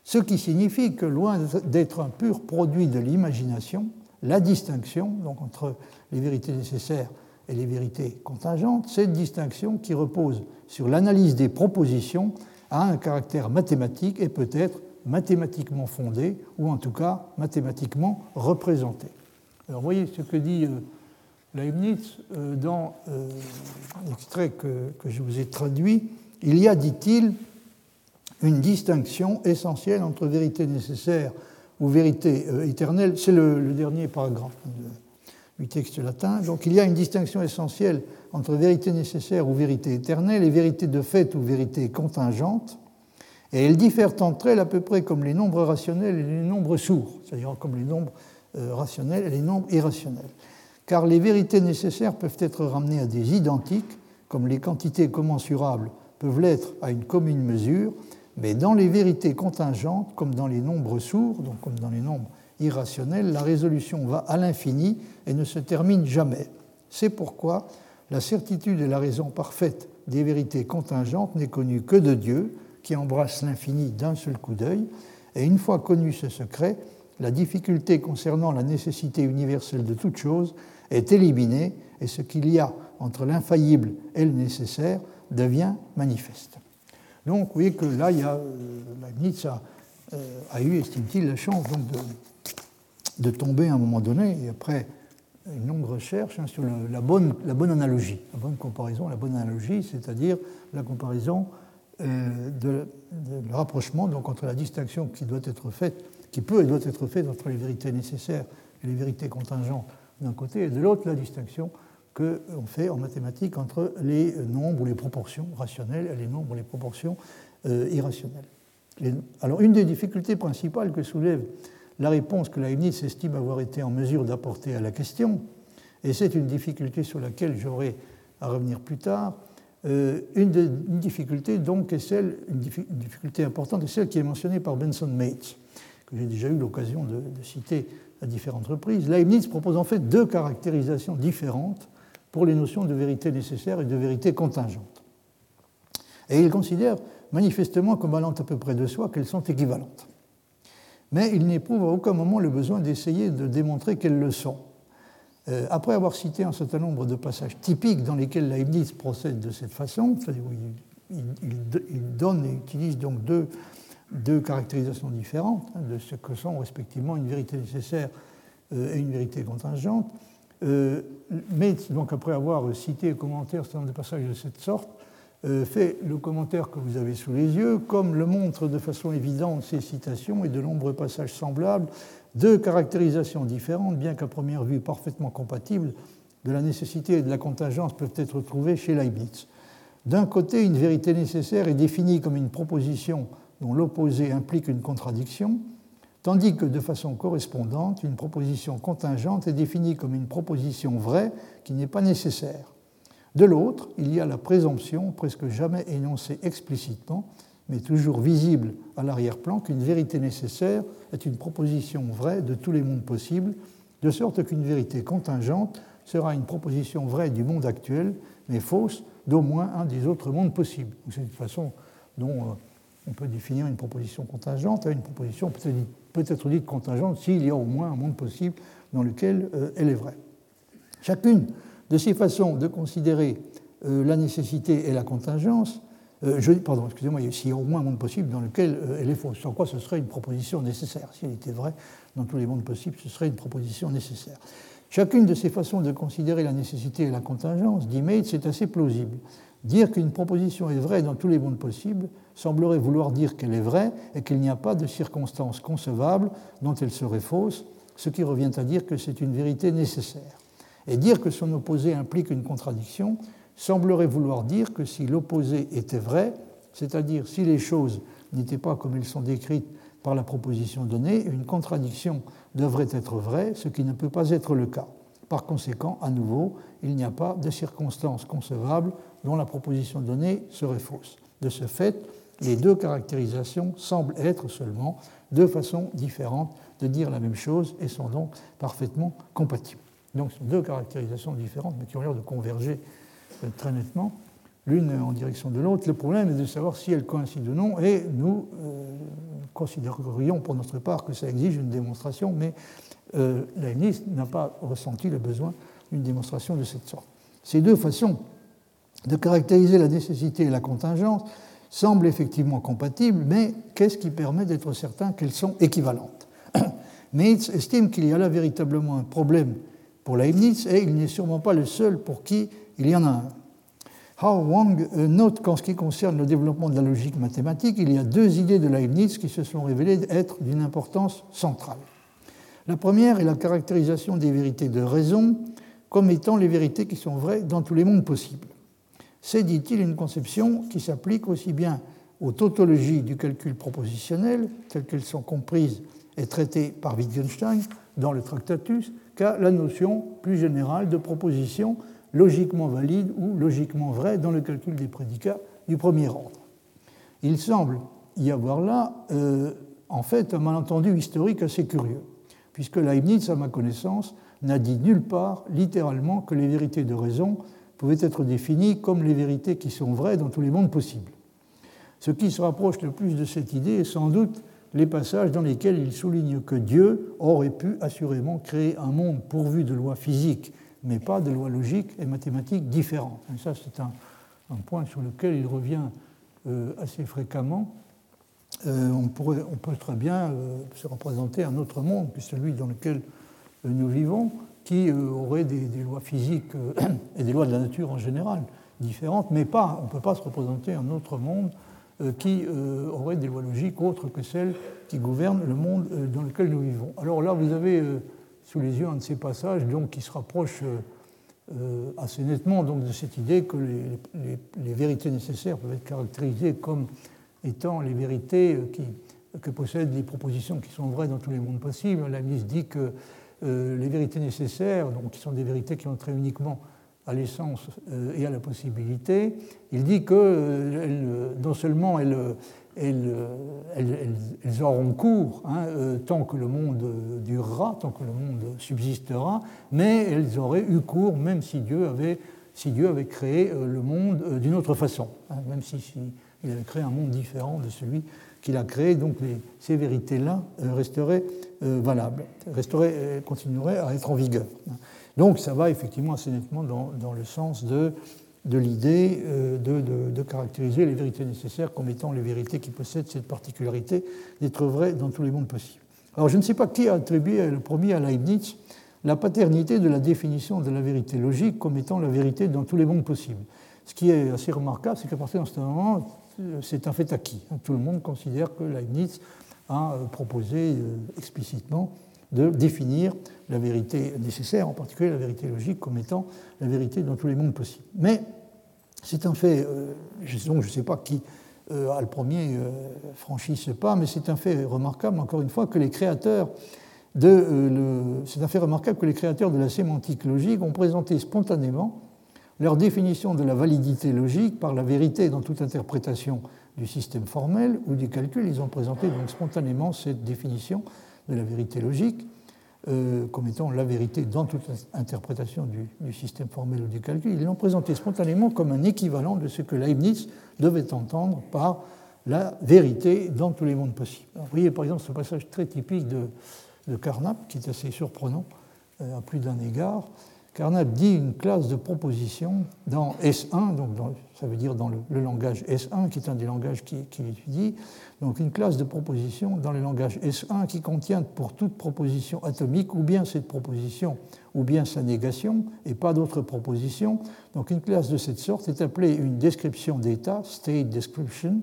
Ce qui signifie que loin d'être un pur produit de l'imagination, la distinction donc, entre les vérités nécessaires et les vérités contingentes, cette distinction qui repose sur l'analyse des propositions a un caractère mathématique et peut être mathématiquement fondée, ou en tout cas mathématiquement représentée. Alors voyez ce que dit Leibniz dans l'extrait que, que je vous ai traduit. Il y a, dit-il, une distinction essentielle entre vérité nécessaire ou vérité éternelle. C'est le, dernier paragraphe du texte latin. Donc il y a une distinction essentielle entre vérité nécessaire ou vérité éternelle et vérité de fait ou vérité contingente. Et elles diffèrent entre elles à peu près comme les nombres rationnels et les nombres sourds, c'est-à-dire comme les nombres euh, rationnels et les nombres irrationnels. Car les vérités nécessaires peuvent être ramenées à des identiques, comme les quantités commensurables peuvent l'être à une commune mesure, mais dans les vérités contingentes, comme dans les nombres sourds, donc comme dans les nombres irrationnels, la résolution va à l'infini et ne se termine jamais. C'est pourquoi la certitude et la raison parfaite des vérités contingentes n'est connue que de Dieu, qui embrasse l'infini d'un seul coup d'œil, et une fois connu ce secret, la difficulté concernant la nécessité universelle de toute chose est éliminée, et ce qu'il y a entre l'infaillible et le nécessaire devient manifeste. Donc, vous voyez que là, il y a, euh, Leibniz a, euh, a eu, estime-t-il, la chance de, de tomber à un moment donné, et après une longue recherche hein, sur la, bonne, la, bonne, analogie, la bonne comparaison, la bonne analogie, c'est-à-dire la comparaison euh, de, rapprochement donc, entre la distinction qui doit être faite, qui peut et doit être faite entre les vérités nécessaires et les vérités contingentes d'un côté, et de l'autre la distinction qu'on fait en mathématiques entre les nombres ou les proportions rationnelles et les nombres ou les proportions euh, irrationnelles. alors une des difficultés principales que soulève la réponse que Leibniz estime avoir été en mesure d'apporter à la question, et c'est une difficulté sur laquelle j'aurai à revenir plus tard, euh, une, difficulté donc est celle, une difficulté importante est celle qui est mentionnée par Benson Mates, que j'ai déjà eu l'occasion de, citer à différentes reprises. Leibniz propose en fait deux caractérisations différentes pour les notions de vérité nécessaire et de vérité contingente. Et il considère manifestement comme allant à peu près de soi qu'elles sont équivalentes mais il n'éprouve à aucun moment le besoin d'essayer de démontrer qu'elles le sont. Euh, après avoir cité un certain nombre de passages typiques dans lesquels Leibniz procède de cette façon, il, donne et utilise donc deux, caractérisations différentes hein, de ce que sont respectivement une vérité nécessaire euh, et une vérité contingente, euh, mais donc après avoir cité et commenté un certain de passages de cette sorte, fait le commentaire que vous avez sous les yeux, comme le montrent de façon évidente ces citations et de nombreux passages semblables, deux caractérisations différentes, bien qu'à première vue parfaitement compatibles, de la nécessité et de la contingence peuvent être trouvées chez Leibniz. D'un côté, une vérité nécessaire est définie comme une proposition dont l'opposé implique une contradiction, tandis que de façon correspondante, une proposition contingente est définie comme une proposition vraie qui n'est pas nécessaire. De l'autre, il y a la présomption, presque jamais énoncée explicitement, mais toujours visible à l'arrière-plan, qu'une vérité nécessaire est une proposition vraie de tous les mondes possibles, de sorte qu'une vérité contingente sera une proposition vraie du monde actuel, mais fausse d'au moins un des autres mondes possibles. C'est une façon dont euh, on peut définir une proposition contingente. Une proposition peut être dite contingente s'il y a au moins un monde possible dans lequel euh, elle est vraie. Chacune de ces façons de considérer euh, la nécessité et la contingence, euh, pardon, excusez-moi, s'il y a au moins un monde possible dans lequel euh, elle est fausse, sans quoi ce serait une proposition nécessaire. Si elle était vraie dans tous les mondes possibles, ce serait une proposition nécessaire. Chacune de ces façons de considérer la nécessité et la contingence, dit Mates, c'est assez plausible. Dire qu'une proposition est vraie dans tous les mondes possibles semblerait vouloir dire qu'elle est vraie et qu'il n'y a pas de circonstances concevables dont elle serait fausse, ce qui revient à dire que c'est une vérité nécessaire. Et dire que son opposé implique une contradiction semblerait vouloir dire que si l'opposé était vrai, c'est-à-dire si les choses n'étaient pas comme elles sont décrites par la proposition donnée, une contradiction devrait être vraie, ce qui ne peut pas être le cas. Par conséquent, à nouveau, il n'y a pas de circonstances concevables dont la proposition donnée serait fausse. De ce fait, les deux caractérisations semblent être seulement deux façons différentes de dire la même chose et sont donc parfaitement compatibles. Donc ce sont deux caractérisations différentes, mais qui ont l'air de converger très nettement, l'une en direction de l'autre. Le problème est de savoir si elles coïncident ou non, et nous euh, considérerions pour notre part que ça exige une démonstration, mais euh, Leibniz n'a pas ressenti le besoin d'une démonstration de cette sorte. Ces deux façons de caractériser la nécessité et la contingence semblent effectivement compatibles, mais qu'est-ce qui permet d'être certain qu'elles sont équivalentes Meitz estime qu'il y a là véritablement un problème pour Leibniz et il n'est sûrement pas le seul pour qui il y en a un. Hao Wang note qu'en ce qui concerne le développement de la logique mathématique, il y a deux idées de Leibniz qui se sont révélées être d'une importance centrale. La première est la caractérisation des vérités de raison comme étant les vérités qui sont vraies dans tous les mondes possibles. C'est, dit-il, une conception qui s'applique aussi bien aux tautologies du calcul propositionnel, telles qu'elles sont comprises et traitées par Wittgenstein dans le Tractatus, qu'à la notion plus générale de proposition logiquement valide ou logiquement vraie dans le calcul des prédicats du premier ordre. Il semble y avoir là, euh, en fait, un malentendu historique assez curieux, puisque Leibniz, à ma connaissance, n'a dit nulle part, littéralement, que les vérités de raison pouvaient être définies comme les vérités qui sont vraies dans tous les mondes possibles. Ce qui se rapproche le plus de cette idée est sans doute les passages dans lesquels il souligne que Dieu aurait pu assurément créer un monde pourvu de lois physiques, mais pas de lois logiques et mathématiques différentes. Et ça, c'est un, point sur lequel il revient euh, assez fréquemment. Euh, on, pourrait, on, peut très bien euh, se représenter un autre monde que celui dans lequel nous vivons, qui aurait des, des lois physiques et des lois de la nature en général différentes, mais pas, on ne peut pas se représenter un autre monde qui auraient des lois logiques autres que celles qui gouvernent le monde dans lequel nous vivons. Alors là, vous avez sous les yeux un de ces passages donc, qui se rapproche assez nettement donc, de cette idée que les, vérités nécessaires peuvent être caractérisées comme étant les vérités qui, que possèdent les propositions qui sont vraies dans tous les mondes possibles. La ministre dit que les vérités nécessaires, donc, qui sont des vérités qui ont trait uniquement à l'essence euh, et à la possibilité, il dit que euh, non seulement elles, auront cours hein, euh, tant que le monde durera, tant que le monde subsistera, mais elles auraient eu cours même si Dieu avait, créé le monde d'une autre façon, hein, même s'il si, avait créé un monde différent de celui qu'il a créé. Donc ces vérités-là resteraient valables, resteraient, continueraient à être en vigueur. Donc ça va effectivement assez nettement dans, le sens de, de l'idée euh, de, caractériser les vérités nécessaires comme étant les vérités qui possèdent cette particularité d'être vraies dans tous les mondes possibles. Alors je ne sais pas qui a attribué le premier à Leibniz la paternité de la définition de la vérité logique comme étant la vérité dans tous les mondes possibles. Ce qui est assez remarquable, c'est qu'à partir de ce moment, c'est un fait acquis. Tout le monde considère que Leibniz a euh, proposé euh, explicitement de définir la vérité nécessaire, en particulier la vérité logique, comme étant la vérité dans tous les mondes possibles. Mais c'est un fait, euh, donc je ne sais pas qui euh, a le premier euh, franchi ce pas, mais c'est un fait remarquable, encore une fois, que les créateurs de, remarquable que les créateurs de la sémantique logique ont présenté spontanément leur définition de la validité logique par la vérité dans toute interprétation du système formel ou du calcul. Ils ont présenté donc spontanément cette définition de la vérité logique euh, comme étant la vérité dans toute interprétation du, système formel ou du calcul. Ils l'ont présenté spontanément comme un équivalent de ce que Leibniz devait entendre par la vérité dans tous les mondes possibles. vous voyez par exemple ce passage très typique de, Carnap, qui est assez surprenant euh, à plus d'un égard. Carnap dit une classe de proposition dans S1, donc ça veut dire dans le, langage S1, qui est un des langages qu'il étudie, donc une classe de proposition dans le langage S1 qui contient pour toute proposition atomique ou bien cette proposition ou bien sa négation et pas d'autres propositions. Donc une classe de cette sorte est appelée une description d'état, state description,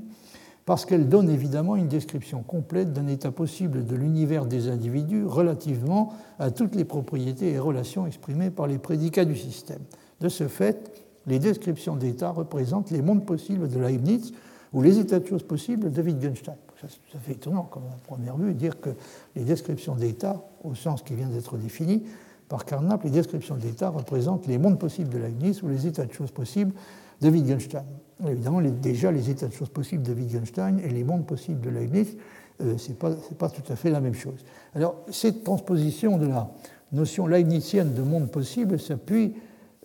parce qu'elle donne évidemment une description complète d'un état possible de l'univers des individus relativement à toutes les propriétés et relations exprimées par les prédicats du système. De ce fait, les descriptions d'état représentent les mondes possibles de Leibniz ou les états de choses possibles de Wittgenstein. Ça, fait étonnant, comme à première vue, dire que les descriptions d'état, au sens qui vient d'être défini par Carnap, les descriptions d'état représentent les mondes possibles de Leibniz ou les états de choses possibles de Wittgenstein. Évidemment, déjà, les états de choses possibles de Wittgenstein et les mondes possibles de Leibniz, euh, ce n'est pas, tout à fait la même chose. Alors, cette transposition de la notion leibnizienne de monde possible s'appuie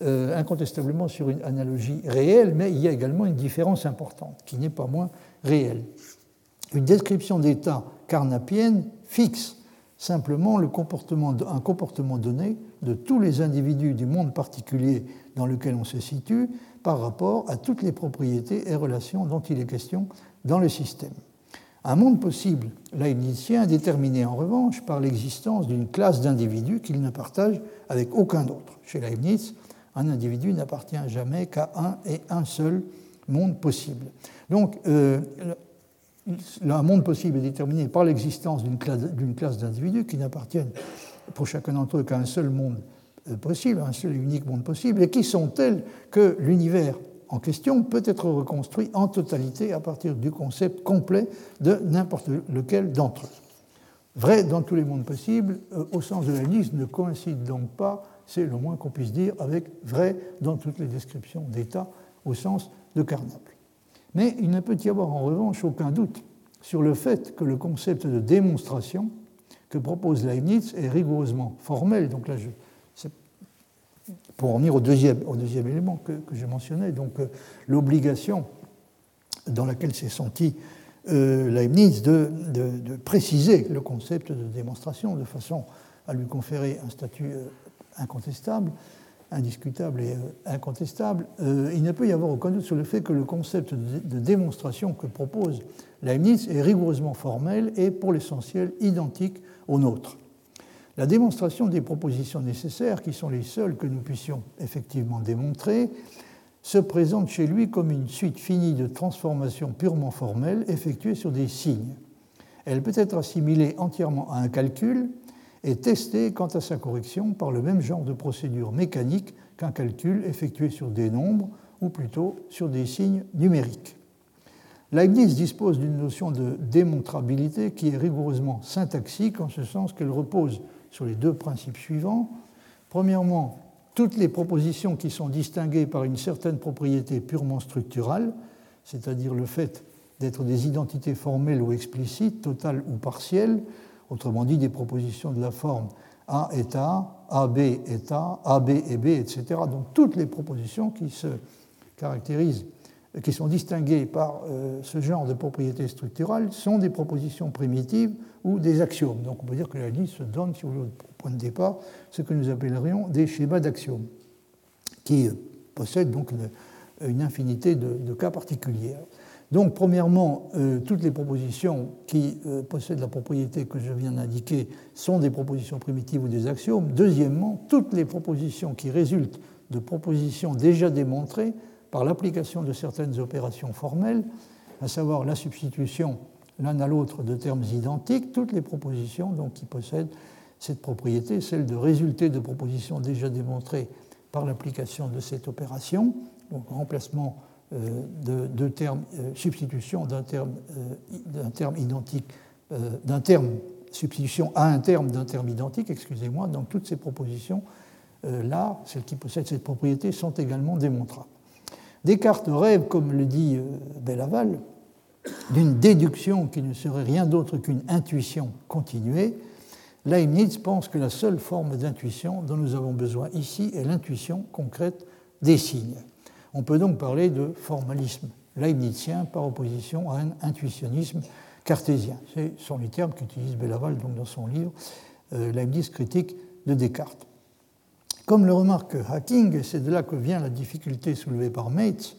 euh, incontestablement sur une analogie réelle, mais il y a également une différence importante, qui n'est pas moins réelle. Une description d'état carnapienne fixe simplement un comportement donné de tous les individus du monde particulier dans lequel on se situe, par rapport à toutes les propriétés et relations dont il est question dans le système. Un monde possible leibnizien est déterminé en revanche par l'existence d'une classe d'individus qu'il ne partage avec aucun autre. Chez Leibniz, un individu n'appartient jamais qu'à un et un seul monde possible. Donc, euh, un monde possible est déterminé par l'existence d'une classe, d'individus qui n'appartiennent pour chacun d'entre eux qu'à un seul monde possible, un seul et unique monde possible, et qui sont tels que l'univers en question peut être reconstruit en totalité à partir du concept complet de n'importe lequel d'entre eux. Vrai dans tous les mondes possibles, euh, au sens de la liste, ne coïncide donc pas, c'est le moins qu'on puisse dire, avec vrai dans toutes les descriptions d'état au sens de Carnap. Mais il ne peut y avoir en revanche aucun doute sur le fait que le concept de démonstration que propose Leibniz est rigoureusement formel. Donc là, je, pour en venir au deuxième, élément que, je mentionnais, donc euh, l'obligation dans laquelle s'est senti euh, Leibniz de, de, préciser le concept de démonstration de façon à lui conférer un statut euh, incontestable, indiscutable et incontestable, il ne peut y avoir aucun doute sur le fait que le concept de, démonstration que propose Leibniz est rigoureusement formel et pour l'essentiel identique au nôtre. La démonstration des propositions nécessaires, qui sont les seules que nous puissions effectivement démontrer, se présente chez lui comme une suite finie de transformations purement formelles effectuées sur des signes. Elle peut être assimilée entièrement à un calcul et testée quant à sa correction par le même genre de procédure mécanique qu'un calcul effectué sur des nombres ou plutôt sur des signes numériques. Leibniz dispose d'une notion de démontrabilité qui est rigoureusement syntaxique en ce sens qu'elle repose sur les deux principes suivants. Premièrement, toutes les propositions qui sont distinguées par une certaine propriété purement structurale, c'est-à-dire le fait d'être des identités formelles ou explicites, totales ou partielles, autrement dit des propositions de la forme A est A, AB est A, AB est B, etc. Donc toutes les propositions qui se caractérisent qui sont distinguées par euh, ce genre de propriétés structurales sont des propositions primitives ou des axiomes. Donc on peut dire que la liste donne, sur le point de départ, ce que nous appellerions des schémas d'axiomes, qui euh, possèdent donc une, infinité de, cas particuliers. Donc, premièrement, euh, toutes les propositions qui possèdent la propriété que je viens d'indiquer sont des propositions primitives ou des axiomes. Deuxièmement, toutes les propositions qui résultent de propositions déjà démontrées par l'application de certaines opérations formelles, à savoir la substitution l'un à l'autre de termes identiques, toutes les propositions donc, qui possèdent cette propriété, celle de résulter de propositions déjà démontrées par l'application de cette opération, donc remplacement euh, de deux termes, euh, substitution d'un terme, euh, terme, identique, d'un terme, substitution à un terme d'un terme identique, excusez-moi, donc toutes ces propositions, là, celles qui possèdent cette propriété, sont également démontrables. Descartes rêve, comme le dit euh, Bellaval, d'une déduction qui ne serait rien d'autre qu'une intuition continuée. Leibniz pense que la seule forme d'intuition dont nous avons besoin ici est l'intuition concrète des signes. On peut donc parler de formalisme leibnizien par opposition à un intuitionnisme cartésien. Ce sont les termes qu'utilise Bellaval dans son livre euh, Leibniz critique de Descartes. Comme le remarque Hacking, et c'est de là que vient la difficulté soulevée par Mates,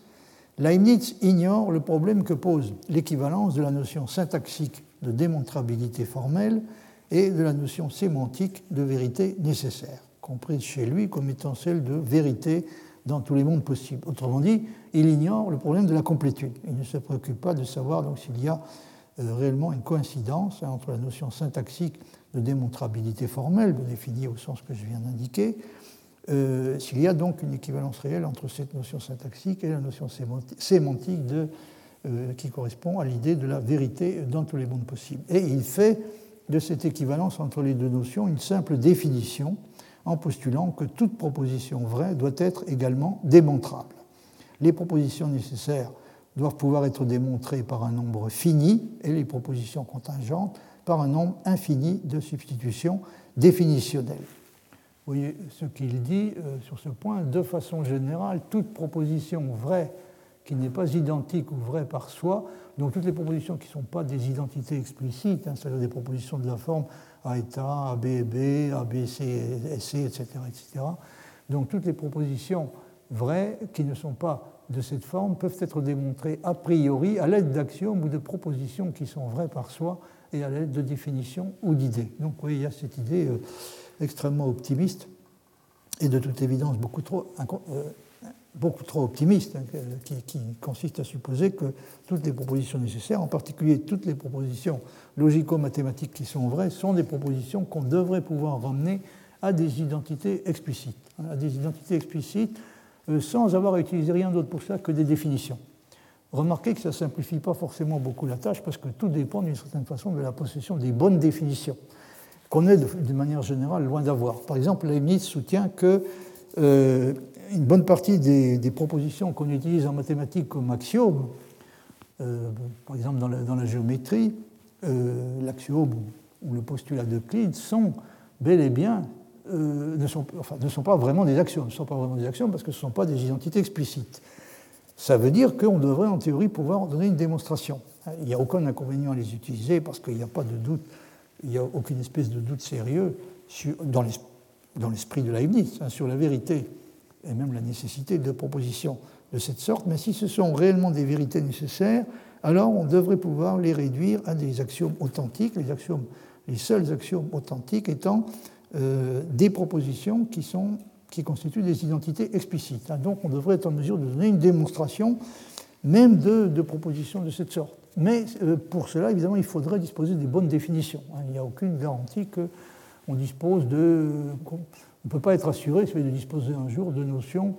Leibniz ignore le problème que pose l'équivalence de la notion syntaxique de démontrabilité formelle et de la notion sémantique de vérité nécessaire, comprise chez lui comme étant celle de vérité dans tous les mondes possibles. Autrement dit, il ignore le problème de la complétude. Il ne se préoccupe pas de savoir s'il y a euh, réellement une coïncidence hein, entre la notion syntaxique de démontrabilité formelle, définie au sens que je viens d'indiquer, euh, s'il y a donc une équivalence réelle entre cette notion syntaxique et la notion sémantique euh, qui correspond à l'idée de la vérité dans tous les mondes possibles. Et il fait de cette équivalence entre les deux notions une simple définition en postulant que toute proposition vraie doit être également démontrable. Les propositions nécessaires doivent pouvoir être démontrées par un nombre fini et les propositions contingentes par un nombre infini de substitutions définitionnelles voyez ce qu'il dit euh, sur ce point. De façon générale, toute proposition vraie qui n'est pas identique ou vraie par soi, donc toutes les propositions qui ne sont pas des identités explicites, hein, c'est-à-dire des propositions de la forme A est A, B B, A, B, C, C, etc., etc. Donc toutes les propositions vraies qui ne sont pas de cette forme peuvent être démontrées a priori à l'aide d'axiomes ou de propositions qui sont vraies par soi et à l'aide de définitions ou d'idées. Donc oui, il y a cette idée euh, extrêmement optimiste et de toute évidence beaucoup trop, euh, optimiste, hein, qui, qui, consiste à supposer que toutes les propositions nécessaires, en particulier toutes les propositions logico-mathématiques qui sont vraies, sont des propositions qu'on devrait pouvoir ramener à des identités explicites. Hein, à des identités explicites euh, sans avoir à utiliser rien d'autre pour ça que des définitions. Remarquez que ça ne simplifie pas forcément beaucoup la tâche parce que tout dépend d'une certaine façon de la possession des bonnes définitions qu'on est de, manière générale loin d'avoir. Par exemple, Leibniz soutient que euh, une bonne partie des, propositions qu'on utilise en mathématiques comme axiomes, euh, par exemple dans la, géométrie, l'axiome ou le postulat d'Euclide sont bel et bien euh, ne, sont, pas vraiment des axiomes. Ne sont pas vraiment des axiomes parce que ce ne sont pas des identités explicites. Ça veut dire qu'on devrait en théorie pouvoir donner une démonstration. Il n'y a aucun inconvénient à les utiliser parce qu'il n'y a pas de doute, il n'y a aucune espèce de doute sérieux dans l'esprit de Leibniz hein, sur la vérité et même la nécessité de propositions de cette sorte. Mais si ce sont réellement des vérités nécessaires, alors on devrait pouvoir les réduire à des axiomes authentiques, les, seuls axiomes authentiques étant euh, des propositions qui constituent des identités explicites. Hein, donc on devrait être en mesure de donner une démonstration même de, propositions de cette sorte. Mais euh, pour cela, évidemment, il faudrait disposer des bonnes définitions. Hein. Il n'y a aucune garantie qu'on dispose de... On ne peut pas être assuré, de disposer un jour de notions,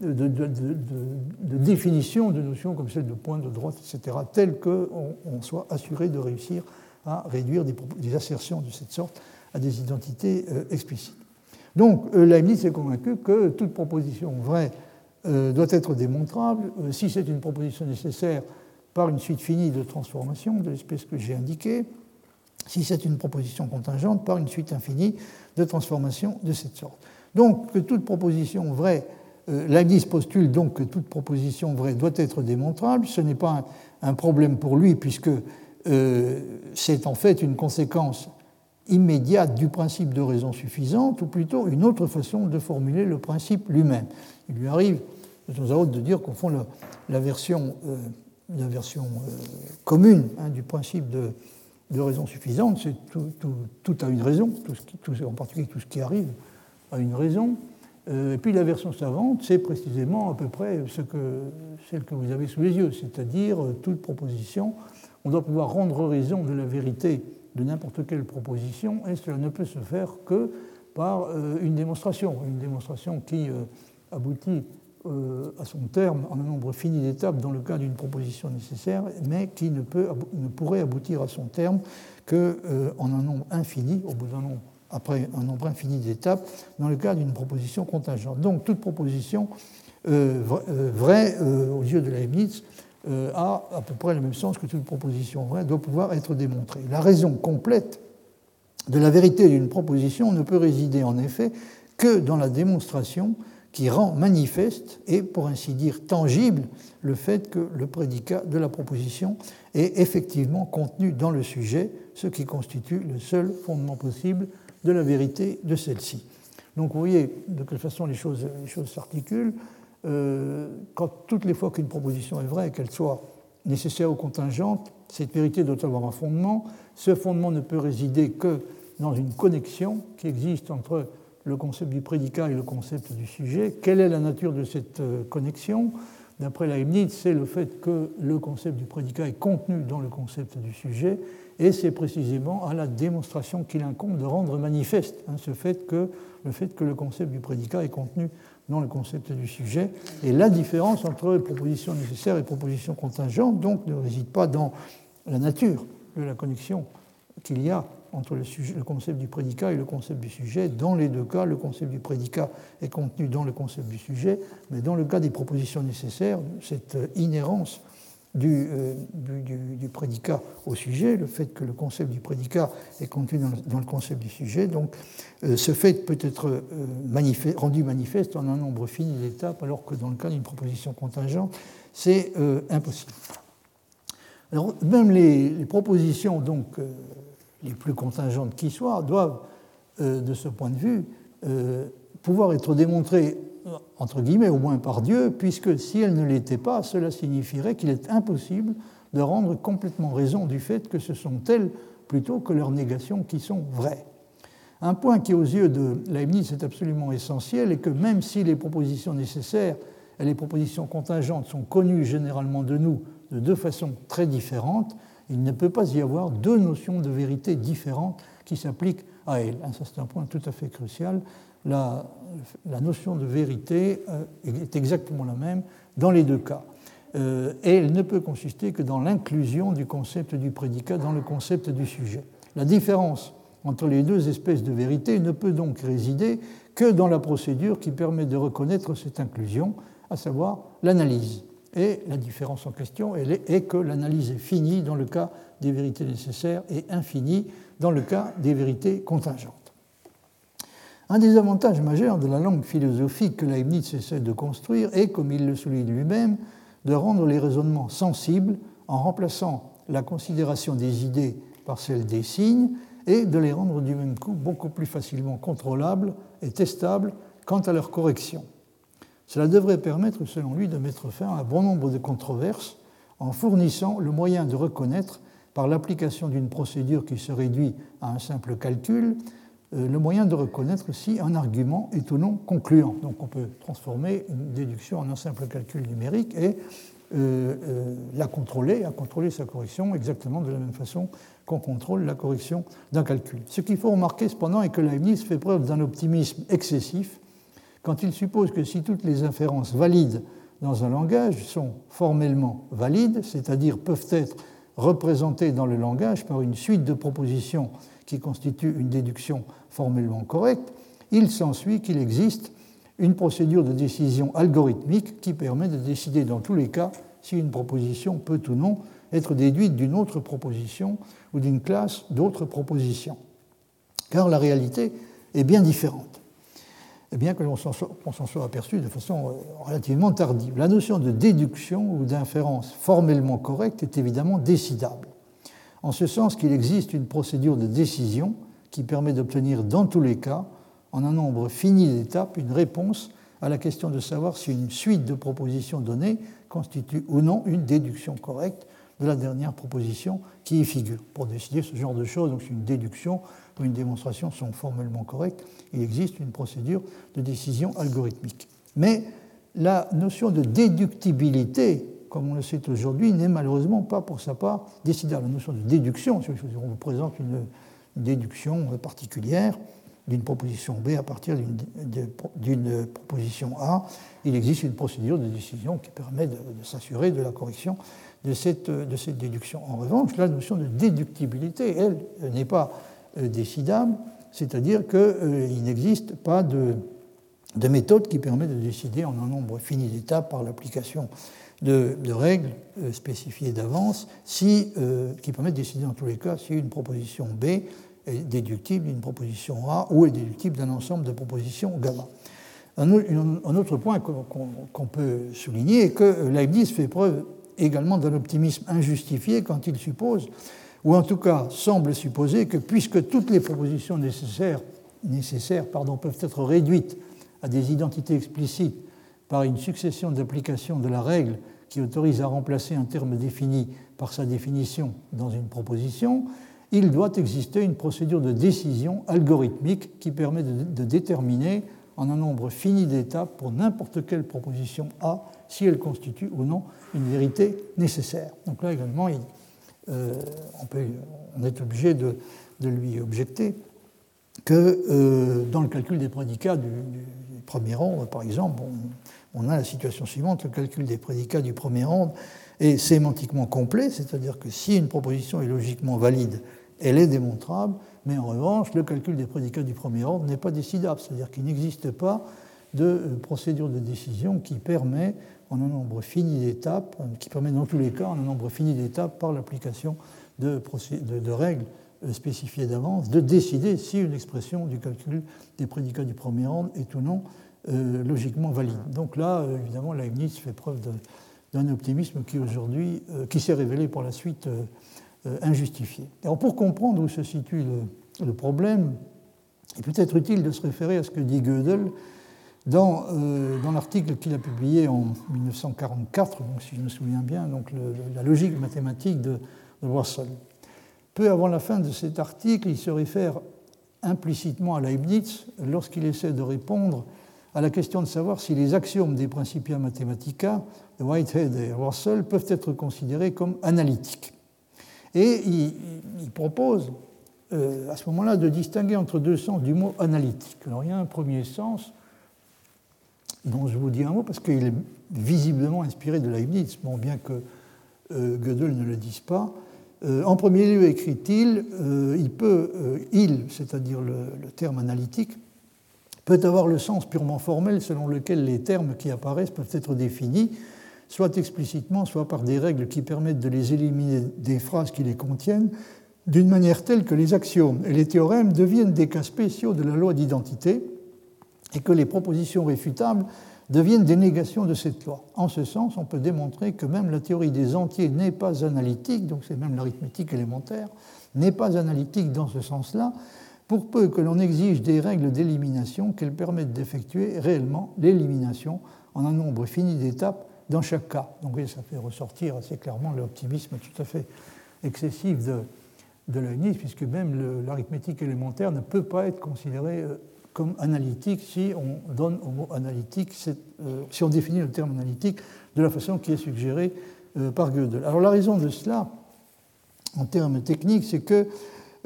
de, de, définitions de notions comme celle de point, de droite, etc., telles qu'on on soit assuré de réussir à réduire des, des assertions de cette sorte à des identités euh, explicites. Donc euh, Leibniz est convaincu que toute proposition vraie euh, doit être démontrable si c'est une proposition nécessaire par une suite finie de transformations de l'espèce que j'ai indiquée, si c'est une proposition contingente par une suite infinie de transformations de cette sorte. Donc que toute proposition vraie, Leibniz postule donc que toute proposition vraie doit être démontrable, ce n'est pas un, problème pour lui puisque c'est en fait une conséquence immédiate du principe de raison suffisante, ou plutôt une autre façon de formuler le principe lui-même. Il lui arrive de temps à autre de dire qu'au fond, la, version, la version euh, euh, commune hein, du principe de, raison suffisante, c'est tout, tout, tout, a une raison, en particulier tout ce qui arrive a une raison. Euh, et puis la version savante, c'est précisément à peu près ce que, celle que vous avez sous les yeux, c'est-à-dire toute proposition. On doit pouvoir rendre raison de la vérité de n'importe quelle proposition, et cela ne peut se faire que par euh, une démonstration, une démonstration qui euh, aboutit euh, à son terme en un nombre fini d'étapes dans le cas d'une proposition nécessaire, mais qui ne, pourrait aboutir à son terme qu'en un nombre infini, au bout d'un nombre, après un nombre infini d'étapes, dans le cas d'une proposition contingente. Donc toute proposition vraie aux yeux de Leibniz euh, a à peu près le même sens que toute proposition vraie, doit pouvoir être démontrée. La raison complète de la vérité d'une proposition ne peut résider en effet que dans la démonstration qui rend manifeste et, pour ainsi dire, tangible le fait que le prédicat de la proposition est effectivement contenu dans le sujet, ce qui constitue le seul fondement possible de la vérité de celle-ci. Donc vous voyez de quelle façon les choses s'articulent. Euh, quand toutes les fois qu'une proposition est vraie, qu'elle soit nécessaire ou contingente, cette vérité doit avoir un fondement. Ce fondement ne peut résider que dans une connexion qui existe entre le concept du prédicat et le concept du sujet. Quelle est la nature de cette euh, connexion? D'après Leibniz, c'est le fait que le concept du prédicat est contenu dans le concept du sujet, et c'est précisément à la démonstration qu'il incombe de rendre manifeste hein, ce fait que, le fait que le concept du prédicat est contenu dans le concept du sujet. Et la différence entre proposition nécessaire et proposition contingente, donc, ne réside pas dans la nature de la connexion qu'il y a entre le, concept du prédicat et le concept du sujet. Dans les deux cas, le concept du prédicat est contenu dans le concept du sujet, mais dans le cas des propositions nécessaires, cette inhérence euh, du, du, prédicat au sujet, le fait que le concept du prédicat est contenu dans le, concept du sujet. Donc, euh, ce fait peut être euh, rendu manifeste en un nombre fini d'étapes, alors que dans le cas d'une proposition contingente, c'est impossible. Alors, même les, les propositions donc, les plus contingentes qui soient doivent, de ce point de vue, pouvoir être démontrée, entre guillemets, au moins par Dieu, puisque si elle ne l'était pas, cela signifierait qu'il est impossible de rendre complètement raison du fait que ce sont elles plutôt que leurs négations qui sont vraies. Un point qui, aux yeux de Leibniz, est absolument essentiel est que même si les propositions nécessaires et les propositions contingentes sont connues généralement de nous de deux façons très différentes, il ne peut pas y avoir deux notions de vérité différentes qui s'appliquent à elles. Ça, c'est un point tout à fait crucial. La, la notion de vérité euh, est exactement la même dans les deux cas. Euh, et elle ne peut consister que dans l'inclusion du concept du prédicat dans le concept du sujet. La différence entre les deux espèces de vérité ne peut donc résider que dans la procédure qui permet de reconnaître cette inclusion, à savoir l'analyse. Et la différence en question est que l'analyse est finie dans le cas des vérités nécessaires et infinie dans le cas des vérités contingentes. Un des avantages majeurs de la langue philosophique que Leibniz essaie de construire est, comme il le souligne lui-même, de rendre les raisonnements sensibles en remplaçant la considération des idées par celle des signes et de les rendre du même coup beaucoup plus facilement contrôlables et testables quant à leur correction. Cela devrait permettre, selon lui, de mettre fin à un bon nombre de controverses en fournissant le moyen de reconnaître, par l'application d'une procédure qui se réduit à un simple calcul, euh, le moyen de reconnaître si un argument est ou non concluant. Donc on peut transformer une déduction en un simple calcul numérique et euh, euh, la contrôler, à contrôler sa correction exactement de la même façon qu'on contrôle la correction d'un calcul. Ce qu'il faut remarquer cependant est que Leibniz fait preuve d'un optimisme excessif quand il suppose que si toutes les inférences valides dans un langage sont formellement valides, c'est-à-dire peuvent être représentées dans le langage par une suite de propositions qui constituent une déduction formellement correcte, il s'ensuit qu'il existe une procédure de décision algorithmique qui permet de décider dans tous les cas si une proposition peut ou non être déduite d'une autre proposition ou d'une classe d'autres propositions. Car la réalité est bien différente bien que l'on s'en soit, aperçu de façon euh, relativement tardive. La notion de déduction ou d'inférence formellement correcte est évidemment décidable, en ce sens qu'il existe une procédure de décision qui permet d'obtenir dans tous les cas, en un nombre fini d'étapes, une réponse à la question de savoir si une suite de propositions données constitue ou non une déduction correcte de la dernière proposition qui y figure. Pour décider ce genre de choses, donc une déduction ou une démonstration sont formellement correctes, il existe une procédure de décision algorithmique. Mais la notion de déductibilité, comme on le sait aujourd'hui, n'est malheureusement pas pour sa part décidable. La notion de déduction, si on vous présente une, déduction particulière d'une proposition B à partir d'une proposition A, il existe une procédure de décision qui permet de, s'assurer de la correction de cette, de cette déduction. En revanche, la notion de déductibilité, elle, n'est pas décidable, c'est-à-dire qu'il euh, n'existe pas de, méthode qui permet de décider en un nombre fini d'étapes par l'application de, règles euh, spécifiées d'avance, qui permettent de décider en tous les cas si une proposition B est déductible d'une proposition A ou est déductible d'un ensemble de propositions gamma. Un, autre point qu'on peut souligner est que Leibniz fait preuve également d'un optimisme injustifié quand il suppose ou en tout cas semble supposer que puisque toutes les propositions nécessaires, peuvent être réduites à des identités explicites par une succession d'applications de la règle qui autorise à remplacer un terme défini par sa définition dans une proposition, il doit exister une procédure de décision algorithmique qui permet de, de déterminer en un nombre fini d'étapes pour n'importe quelle proposition A si elle constitue ou non une vérité nécessaire. Donc là également, il, euh, on, est obligé de, lui objecter que euh, dans le calcul des prédicats du, premier ordre, par exemple, on, a la situation suivante, le calcul des prédicats du premier ordre est sémantiquement complet, c'est-à-dire que si une proposition est logiquement valide, elle est démontrable, mais en revanche, le calcul des prédicats du premier ordre n'est pas décidable, c'est-à-dire qu'il n'existe pas de euh, procédure de décision qui permet en un nombre fini d'étapes, qui permet dans tous les cas, en un nombre fini d'étapes, par l'application de, règles euh, spécifiées d'avance, de décider si une expression du calcul des prédicats du premier ordre est ou non euh, logiquement valide. Donc là, euh, évidemment, Leibniz fait preuve d'un optimisme qui aujourd'hui, qui s'est révélé pour la suite injustifié. Alors pour comprendre où se situe le, le problème, Il peut être utile de se référer à ce que dit Gödel dans, euh, dans l'article qu'il a publié en 1944, donc si je me souviens bien, donc la logique mathématique de, de Russell. Peu avant la fin de cet article, il se réfère implicitement à Leibniz lorsqu'il essaie de répondre à la question de savoir si les axiomes des Principia Mathematica de Whitehead et Russell peuvent être considérés comme analytiques. Et il, propose euh, à ce moment-là de distinguer entre deux sens du mot analytique. Alors il y a un premier sens dont je vous dis un mot parce qu'il est visiblement inspiré de Leibniz, bien que euh, Gödel ne le dise pas. Euh, en premier lieu, écrit-il, il peut, il, c'est-à-dire le terme analytique, peut avoir le sens purement formel selon lequel les termes qui apparaissent peuvent être définis, soit explicitement, soit par des règles qui permettent de les éliminer des phrases qui les contiennent, d'une manière telle que les axiomes et les théorèmes deviennent des cas spéciaux de la loi d'identité et que les propositions réfutables deviennent des négations de cette loi. En ce sens, on peut démontrer que même la théorie des entiers n'est pas analytique, donc c'est même l'arithmétique élémentaire, n'est pas analytique dans ce sens-là, pour peu que l'on exige des règles d'élimination qu'elles permettent d'effectuer réellement l'élimination en un nombre fini d'étapes dans chaque cas. Donc ça fait ressortir assez clairement l'optimisme tout à fait excessif de, de Leibniz, puisque même l'arithmétique élémentaire ne peut pas être considérée euh, comme analytique si on donne au mot analytique, euh, si on définit le terme analytique de la façon qui est suggérée euh, par Gödel. Alors la raison de cela, en termes techniques, c'est que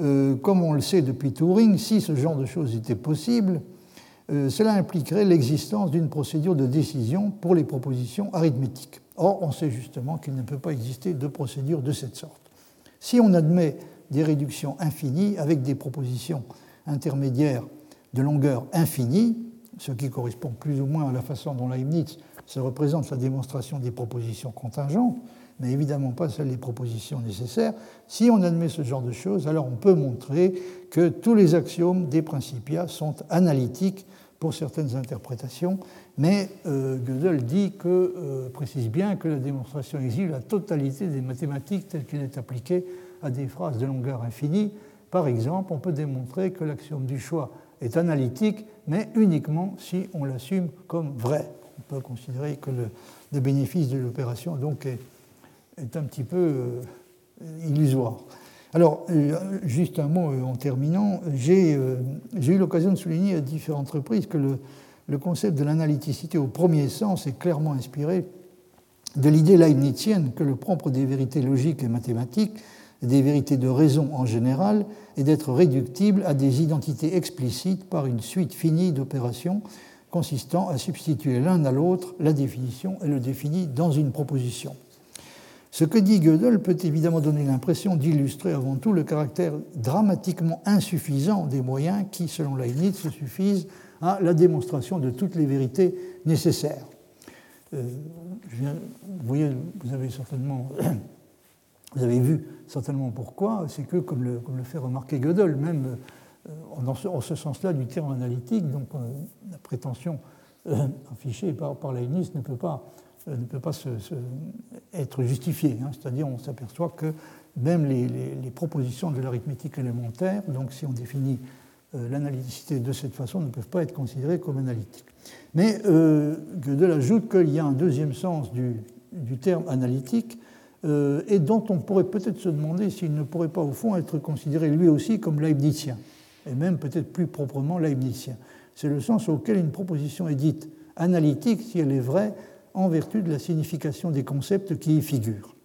euh, comme on le sait depuis Turing, si ce genre de choses était possible, cela impliquerait l'existence d'une procédure de décision pour les propositions arithmétiques. Or, on sait justement qu'il ne peut pas exister de procédure de cette sorte. Si on admet des réductions infinies avec des propositions intermédiaires de longueur infinie, ce qui correspond plus ou moins à la façon dont Leibniz se représente la démonstration des propositions contingentes, mais évidemment pas celles des propositions nécessaires. Si on admet ce genre de choses, alors on peut montrer que tous les axiomes des principia sont analytiques pour certaines interprétations, mais euh, Gödel dit que, euh, précise bien que la démonstration exige la totalité des mathématiques telles qu'elle est appliquée à des phrases de longueur infinie. Par exemple, on peut démontrer que l'axiome du choix est analytique, mais uniquement si on l'assume comme vrai. On peut considérer que le, bénéfice de l'opération donc est est un petit peu euh, illusoire. Alors, euh, juste un mot euh, en terminant, j'ai eu l'occasion de souligner à différentes reprises que le, le concept de l'analyticité au premier sens est clairement inspiré de l'idée leibnizienne que le propre des vérités logiques et mathématiques, des vérités de raison en général, est d'être réductible à des identités explicites par une suite finie d'opérations consistant à substituer l'un à l'autre la définition et le défini dans une proposition. Ce que dit Gödel peut évidemment donner l'impression d'illustrer avant tout le caractère dramatiquement insuffisant des moyens qui, selon Leibniz, se suffisent à la démonstration de toutes les vérités nécessaires. Euh, vous vous avez certainement, vous avez vu certainement pourquoi. C'est que, comme le, fait remarquer Gödel, même euh, en ce, en ce sens-là du terme analytique, donc euh, la prétention affichée par, par Leibniz ne peut pas euh, ne peut pas être justifié. Hein. C'est-à-dire, on s'aperçoit que même les, propositions de l'arithmétique élémentaire, donc si on définit euh, l'analyticité de cette façon, ne peuvent pas être considérées comme analytiques. Mais euh, Gödel ajoute qu'il y a un deuxième sens du, terme analytique euh, et dont on pourrait peut-être se demander s'il ne pourrait pas au fond être considéré lui aussi comme leibnizien, et même peut-être plus proprement leibnizien. C'est le sens auquel une proposition est dite analytique si elle est vraie en vertu de la signification des concepts qui y figurent.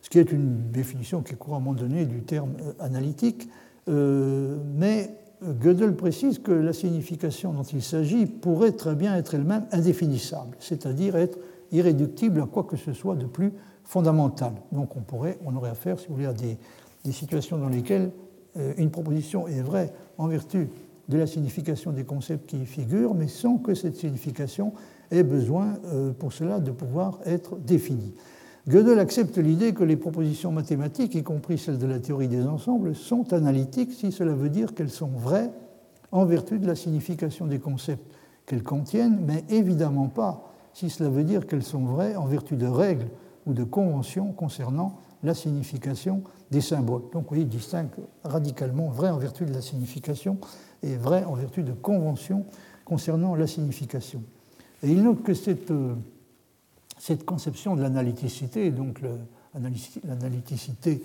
Ce qui est une définition qui est couramment donnée du terme euh, analytique, euh, mais Gödel précise que la signification dont il s'agit pourrait très bien être elle-même indéfinissable, c'est-à-dire être irréductible à quoi que ce soit de plus fondamental. Donc on, pourrait, on aurait affaire, si vous voulez, à des, des situations dans lesquelles euh, une proposition est vraie en vertu de la signification des concepts qui y figurent, mais sans que cette signification ait besoin euh, pour cela de pouvoir être défini. Gödel accepte l'idée que les propositions mathématiques, y compris celles de la théorie des ensembles, sont analytiques si cela veut dire qu'elles sont vraies en vertu de la signification des concepts qu'elles contiennent, mais évidemment pas si cela veut dire qu'elles sont vraies en vertu de règles ou de conventions concernant la signification des symboles. Donc vous voyez, il distingue radicalement vrai en vertu de la signification et vrai en vertu de convention concernant la signification. Et il note que cette, euh, conception de l'analyticité, donc l'analyticité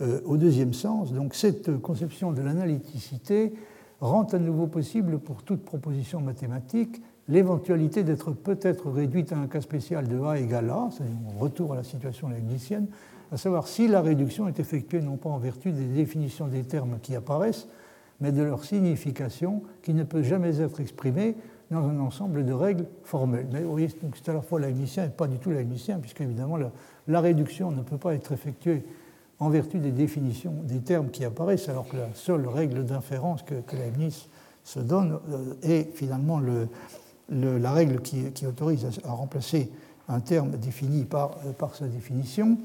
euh, au deuxième sens, donc cette conception de l'analyticité rend à nouveau possible pour toute proposition mathématique l'éventualité d'être peut-être réduite à un cas spécial de A égale A, c'est-à-dire retour à la situation leibnizienne, à savoir si la réduction est effectuée non pas en vertu des définitions des termes qui apparaissent, mais de leur signification qui ne peut jamais être exprimée dans un ensemble de règles formelles. Mais vous voyez, c'est à la fois leibnizien et pas du tout leibnizien, puisque évidemment la, réduction ne peut pas être effectuée en vertu des définitions des termes qui apparaissent, alors que la seule règle d'inférence que, que se donne euh, est finalement le, la règle qui, autorise à, remplacer un terme défini par, euh, sa définition.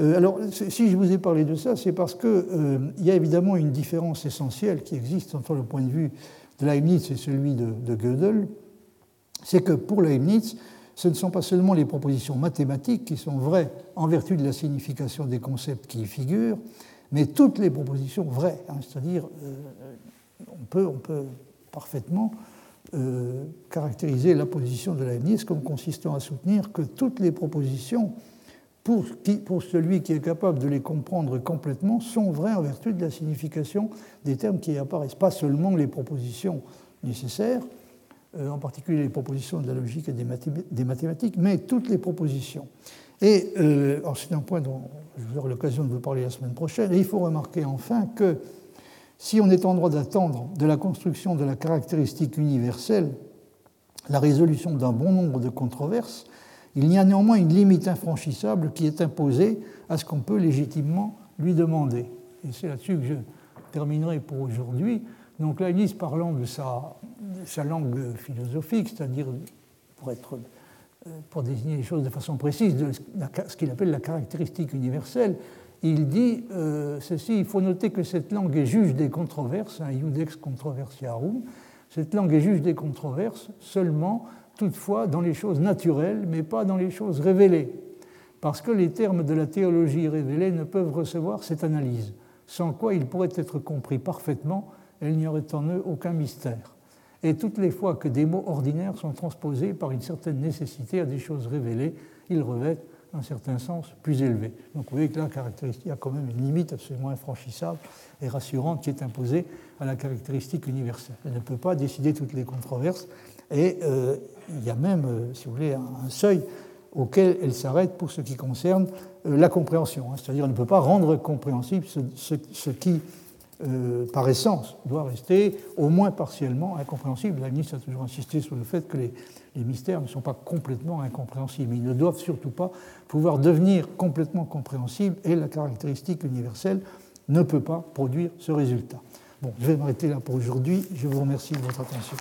Euh, alors, si je vous ai parlé de ça, c'est parce qu'il euh, y a évidemment une différence essentielle qui existe entre le point de vue de Leibniz et celui de, de Gödel. C'est que pour Leibniz, ce ne sont pas seulement les propositions mathématiques qui sont vraies en vertu de la signification des concepts qui y figurent, mais toutes les propositions vraies. Hein, C'est-à-dire, euh, on peut parfaitement euh, caractériser la position de Leibniz comme consistant à soutenir que toutes les propositions pour, qui, pour, celui qui est capable de les comprendre complètement, sont vraies en vertu de la signification des termes qui apparaissent. Pas seulement les propositions nécessaires, euh, en particulier les propositions de la logique et des, mathématiques, mais toutes les propositions. Et euh, c'est un point dont je aurai l'occasion de vous parler la semaine prochaine. Il faut remarquer enfin que si on est en droit d'attendre de la construction de la caractéristique universelle la résolution d'un bon nombre de controverses, il y a néanmoins une limite infranchissable qui est imposée à ce qu'on peut légitimement lui demander. Et c'est là-dessus que je terminerai pour aujourd'hui. Donc Leibniz parlant de sa, de sa langue philosophique, c'est-à-dire pour, euh, pour désigner les choses de façon précise, de ce qu'il appelle la caractéristique universelle, il dit euh, ceci, il faut noter que cette langue est juge des controverses, un iudex controversiarum, cette langue est juge des controverses seulement toutefois dans les choses naturelles, mais pas dans les choses révélées, parce que les termes de la théologie révélée ne peuvent recevoir cette analyse, sans quoi ils pourraient être compris parfaitement et il n'y aurait en eux aucun mystère. Et toutes les fois que des mots ordinaires sont transposés par une certaine nécessité à des choses révélées, ils revêtent un certain sens plus élevé. Donc vous voyez que là, il y a quand même une limite absolument infranchissable et rassurante qui est imposée à la caractéristique universelle. Elle ne peut pas décider toutes les controverses et euh, il y a même, euh, si vous voulez, un, seuil auquel elle s'arrête pour ce qui concerne euh, la compréhension. Hein. C'est-à-dire qu'elle ne peut pas rendre compréhensible ce, qui, par essence, doit rester au moins partiellement incompréhensible. La ministre a toujours insisté sur le fait que les, les mystères ne sont pas complètement incompréhensibles. Ils ne doivent surtout pas pouvoir devenir complètement compréhensibles et la caractéristique universelle ne peut pas produire ce résultat. Bon, je vais m'arrêter là pour aujourd'hui. Je vous remercie de votre attention.